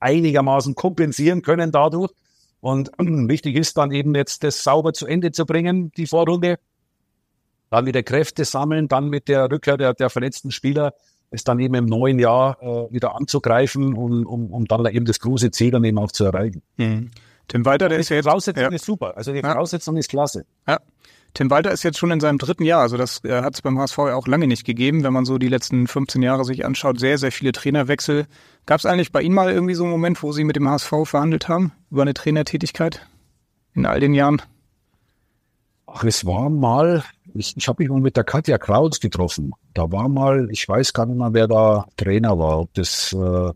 einigermaßen kompensieren können dadurch. Und [clears throat] wichtig ist dann eben jetzt das sauber zu Ende zu bringen, die Vorrunde dann wieder Kräfte sammeln, dann mit der Rückkehr der, der verletzten Spieler es dann eben im neuen Jahr äh, wieder anzugreifen und um, um dann eben das große Ziel dann eben auch zu erreichen. Mhm. Tim Walter, der die ist ja jetzt... Voraussetzung ja. ist super. Also die ja. Voraussetzung ist klasse. Ja. Tim Walter ist jetzt schon in seinem dritten Jahr, also das äh, hat es beim HSV ja auch lange nicht gegeben, wenn man so die letzten 15 Jahre sich anschaut, sehr, sehr viele Trainerwechsel. Gab es eigentlich bei Ihnen mal irgendwie so einen Moment, wo Sie mit dem HSV verhandelt haben über eine Trainertätigkeit in all den Jahren? Ach, es war mal, ich, ich habe mich mal mit der Katja Kraus getroffen. Da war mal, ich weiß gar nicht mehr, wer da Trainer war. Ob das, äh,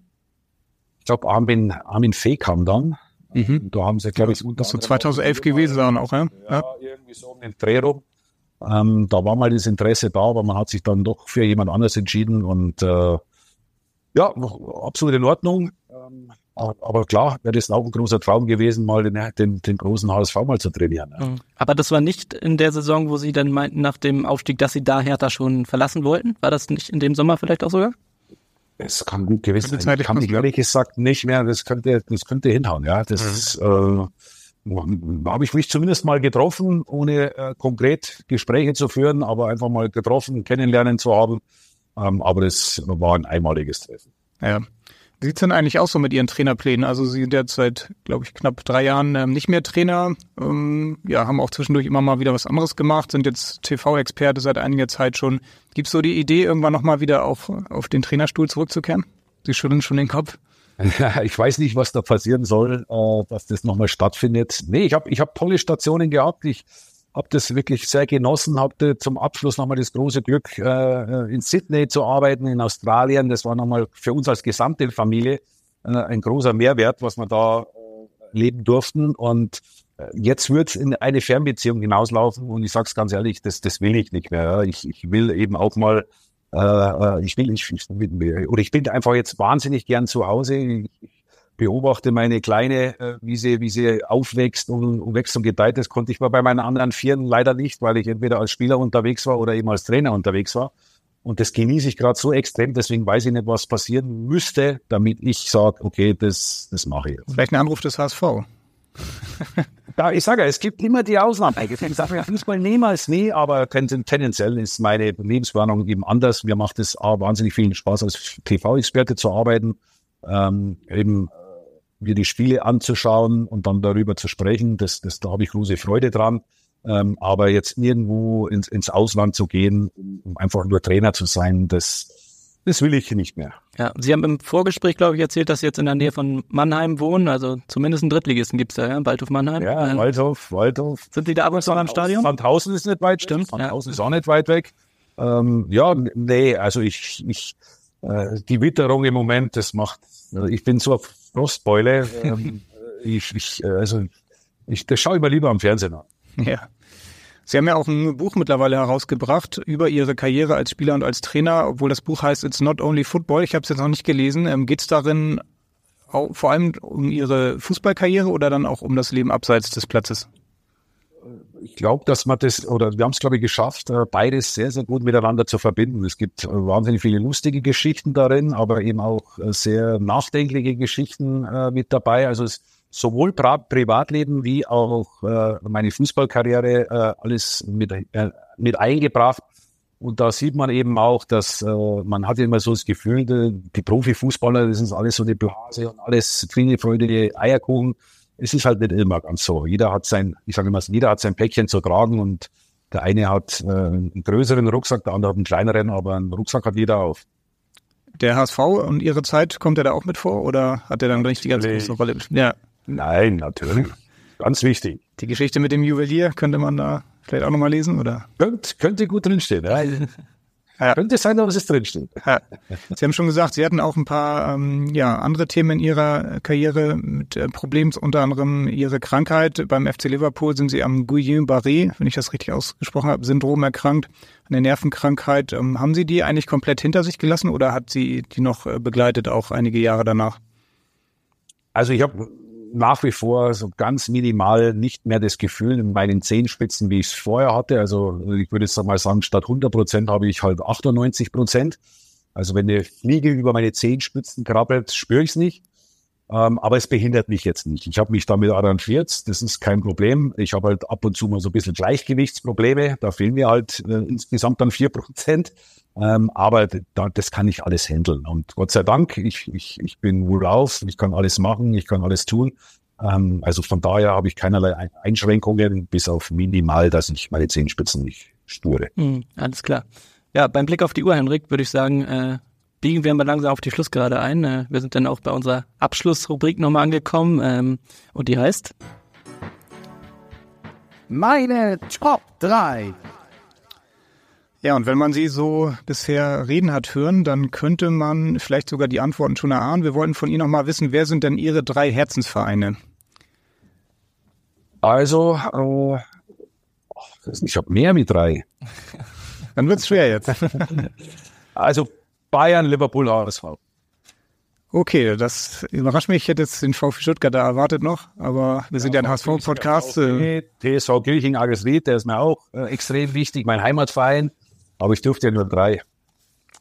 ich glaube, Armin, Armin Fee kam dann. Mhm. Da haben sie, glaube ich, unter Das so 2011 gewesen sein auch, ja? Ja, irgendwie so um den Dreh rum. Ähm, da war mal das Interesse da, aber man hat sich dann doch für jemand anderes entschieden und äh, Ja, absolut in Ordnung. Ähm, aber klar, wäre das auch ein großer Traum gewesen, mal den, den, den großen HSV mal zu trainieren. Ja. Mhm. Aber das war nicht in der Saison, wo Sie dann meinten nach dem Aufstieg, dass Sie da Hertha schon verlassen wollten? War das nicht in dem Sommer vielleicht auch sogar? Es kann gut gewesen sein. Ich kann ich ehrlich gesagt nicht mehr. Das könnte, das könnte hinhauen. Ja, das mhm. äh, habe ich mich zumindest mal getroffen, ohne äh, konkret Gespräche zu führen, aber einfach mal getroffen, kennenlernen zu haben. Ähm, aber das war ein einmaliges Treffen. Ja. Sieht's denn eigentlich aus so mit Ihren Trainerplänen? Also Sie sind jetzt seit, glaube ich, knapp drei Jahren ähm, nicht mehr Trainer. Ähm, ja, haben auch zwischendurch immer mal wieder was anderes gemacht, sind jetzt TV-Experte seit einiger Zeit schon. Gibt's so die Idee, irgendwann nochmal wieder auf, auf den Trainerstuhl zurückzukehren? Sie schütteln schon den Kopf. Ich weiß nicht, was da passieren soll, äh, dass das nochmal stattfindet. Nee, ich habe ich hab tolle Stationen gehabt. Ich habe das wirklich sehr genossen, hatte zum Abschluss nochmal das große Glück, äh, in Sydney zu arbeiten, in Australien. Das war nochmal für uns als gesamte Familie äh, ein großer Mehrwert, was wir da äh, leben durften. Und äh, jetzt wird es in eine Fernbeziehung hinauslaufen. Und ich sage es ganz ehrlich, das, das will ich nicht mehr. Ja. Ich, ich will eben auch mal äh, äh ich will, ich, ich, oder ich bin einfach jetzt wahnsinnig gern zu Hause. Ich, beobachte meine Kleine, äh, wie sie, wie sie aufwächst und, und wächst und gedeiht. Das konnte ich mal bei meinen anderen Vieren leider nicht, weil ich entweder als Spieler unterwegs war oder eben als Trainer unterwegs war. Und das genieße ich gerade so extrem, deswegen weiß ich nicht, was passieren müsste, damit ich sage, okay, das, das mache ich jetzt. Vielleicht ein Anruf des HSV. [laughs] ja, ich sage, es gibt immer die Ausnahmen. Ich sage, Fußball niemals nie, aber tendenziell ist meine Lebensplanung eben anders. Mir macht es wahnsinnig viel Spaß, als TV-Experte zu arbeiten. Ähm, eben mir die Spiele anzuschauen und dann darüber zu sprechen. Das, das, da habe ich große Freude dran. Ähm, aber jetzt irgendwo ins, ins Ausland zu gehen, um einfach nur Trainer zu sein, das, das will ich nicht mehr. Ja, Sie haben im Vorgespräch, glaube ich, erzählt, dass Sie jetzt in der Nähe von Mannheim wohnen. Also zumindest einen Drittligisten gibt's da, ja? Waldhof Mannheim. Ja, ähm, Waldhof, Waldhof. Sind Sie da ab und zu am Stadion? Sandhausen ist nicht weit, stimmt. Sandhausen ja. ist auch nicht weit weg. Ähm, ja, nee, also ich, ich äh, die Witterung im Moment, das macht, ich bin so Frostbeule. Ähm, ich, ich, äh, also ich, das schaue ich mir lieber am Fernsehen an. Ja. Sie haben ja auch ein Buch mittlerweile herausgebracht über Ihre Karriere als Spieler und als Trainer, obwohl das Buch heißt It's Not Only Football. Ich habe es jetzt noch nicht gelesen. Ähm, Geht es darin auch, vor allem um Ihre Fußballkarriere oder dann auch um das Leben abseits des Platzes? Ich glaube, dass man das, oder wir haben es, glaube ich, geschafft, äh, beides sehr, sehr gut miteinander zu verbinden. Es gibt äh, wahnsinnig viele lustige Geschichten darin, aber eben auch äh, sehr nachdenkliche Geschichten äh, mit dabei. Also es sowohl Pri Privatleben wie auch äh, meine Fußballkarriere äh, alles mit, mit eingebracht. Und da sieht man eben auch, dass äh, man hat immer so das Gefühl, die, die Profifußballer, das ist alles so eine Blase und alles Friede, Freude, Eierkuchen es ist halt nicht immer ganz so. Jeder hat sein, ich sage immer, jeder hat sein Päckchen zu tragen und der eine hat äh, einen größeren Rucksack, der andere hat einen kleineren, aber einen Rucksack hat jeder auf. Der HSV und Ihre Zeit, kommt er da auch mit vor oder hat er dann nicht die ganz große Rolle? Ja. Nein, natürlich. Ganz wichtig. Die Geschichte mit dem Juwelier könnte man da vielleicht auch nochmal lesen, oder? Könnte, könnte gut drinstehen. Ja. Ja. Könnte sein, dass es drinsteht. Ja. Sie haben schon gesagt, Sie hatten auch ein paar ähm, ja, andere Themen in Ihrer Karriere mit äh, Problemen, unter anderem Ihre Krankheit. Beim FC Liverpool sind Sie am Guillain-Barré, wenn ich das richtig ausgesprochen habe, Syndrom erkrankt, eine Nervenkrankheit. Ähm, haben Sie die eigentlich komplett hinter sich gelassen oder hat Sie die noch äh, begleitet, auch einige Jahre danach? Also ich habe nach wie vor so ganz minimal nicht mehr das Gefühl in meinen Zehenspitzen, wie ich es vorher hatte. Also ich würde jetzt mal sagen, statt 100 Prozent habe ich halt 98 Prozent. Also wenn eine Fliege über meine Zehenspitzen krabbelt, spüre ich es nicht. Ähm, aber es behindert mich jetzt nicht. Ich habe mich damit arrangiert, das ist kein Problem. Ich habe halt ab und zu mal so ein bisschen Gleichgewichtsprobleme. Da fehlen mir halt äh, insgesamt dann vier [laughs] Prozent. Ähm, aber da, das kann ich alles handeln. Und Gott sei Dank, ich, ich, ich bin wohlauf, ich kann alles machen, ich kann alles tun. Ähm, also von daher habe ich keinerlei Einschränkungen, bis auf minimal, dass ich meine Zehenspitzen nicht sture. Mhm, alles klar. Ja, beim Blick auf die Uhr, Henrik, würde ich sagen, äh, biegen wir mal langsam auf die Schlussgerade ein. Äh, wir sind dann auch bei unserer Abschlussrubrik nochmal angekommen ähm, und die heißt Meine Top 3 ja, und wenn man sie so bisher reden hat hören, dann könnte man vielleicht sogar die Antworten schon erahnen. Wir wollten von Ihnen noch mal wissen, wer sind denn Ihre drei Herzensvereine? Also, äh, ich habe mehr wie drei. Dann wird's schwer jetzt. [laughs] also Bayern, Liverpool, HSV. Okay, das überrascht mich. Ich hätte jetzt den VfB Stuttgart da erwartet noch, aber wir sind ja, ein HSV-Podcast. Äh, TSV Kirching Agresried, der ist mir auch äh, extrem wichtig, mein Heimatverein. Aber ich durfte ja nur drei.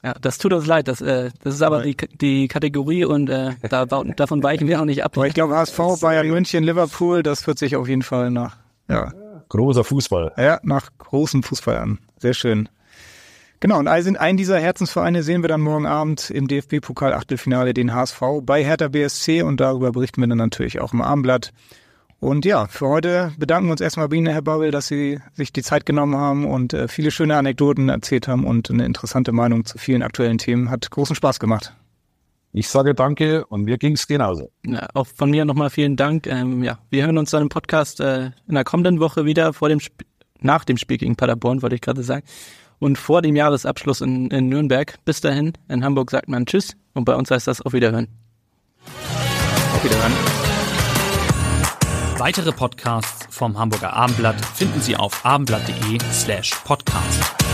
Ja, das tut uns leid. Das, äh, das ist aber die, die Kategorie und äh, da, davon weichen wir auch nicht ab. Aber ich glaube, HSV, Bayern München, Liverpool, das wird sich auf jeden Fall nach, ja. Großer Fußball. Ja, nach großem Fußball an. Sehr schön. Genau, und einen dieser Herzensvereine sehen wir dann morgen Abend im DFB-Pokal-Achtelfinale den HSV bei Hertha BSC und darüber berichten wir dann natürlich auch im Armblatt. Und ja, für heute bedanken wir uns erstmal bei Ihnen, Herr Babbel, dass Sie sich die Zeit genommen haben und äh, viele schöne Anekdoten erzählt haben und eine interessante Meinung zu vielen aktuellen Themen. Hat großen Spaß gemacht. Ich sage danke und mir ging es genauso. Ja, auch von mir nochmal vielen Dank. Ähm, ja, wir hören uns dann im Podcast äh, in der kommenden Woche wieder vor dem Sp nach dem Spiel gegen Paderborn, wollte ich gerade sagen und vor dem Jahresabschluss in, in Nürnberg. Bis dahin, in Hamburg sagt man Tschüss und bei uns heißt das auf Wiederhören. Auf Wiederhören. Weitere Podcasts vom Hamburger Abendblatt finden Sie auf abendblatt.de slash podcast.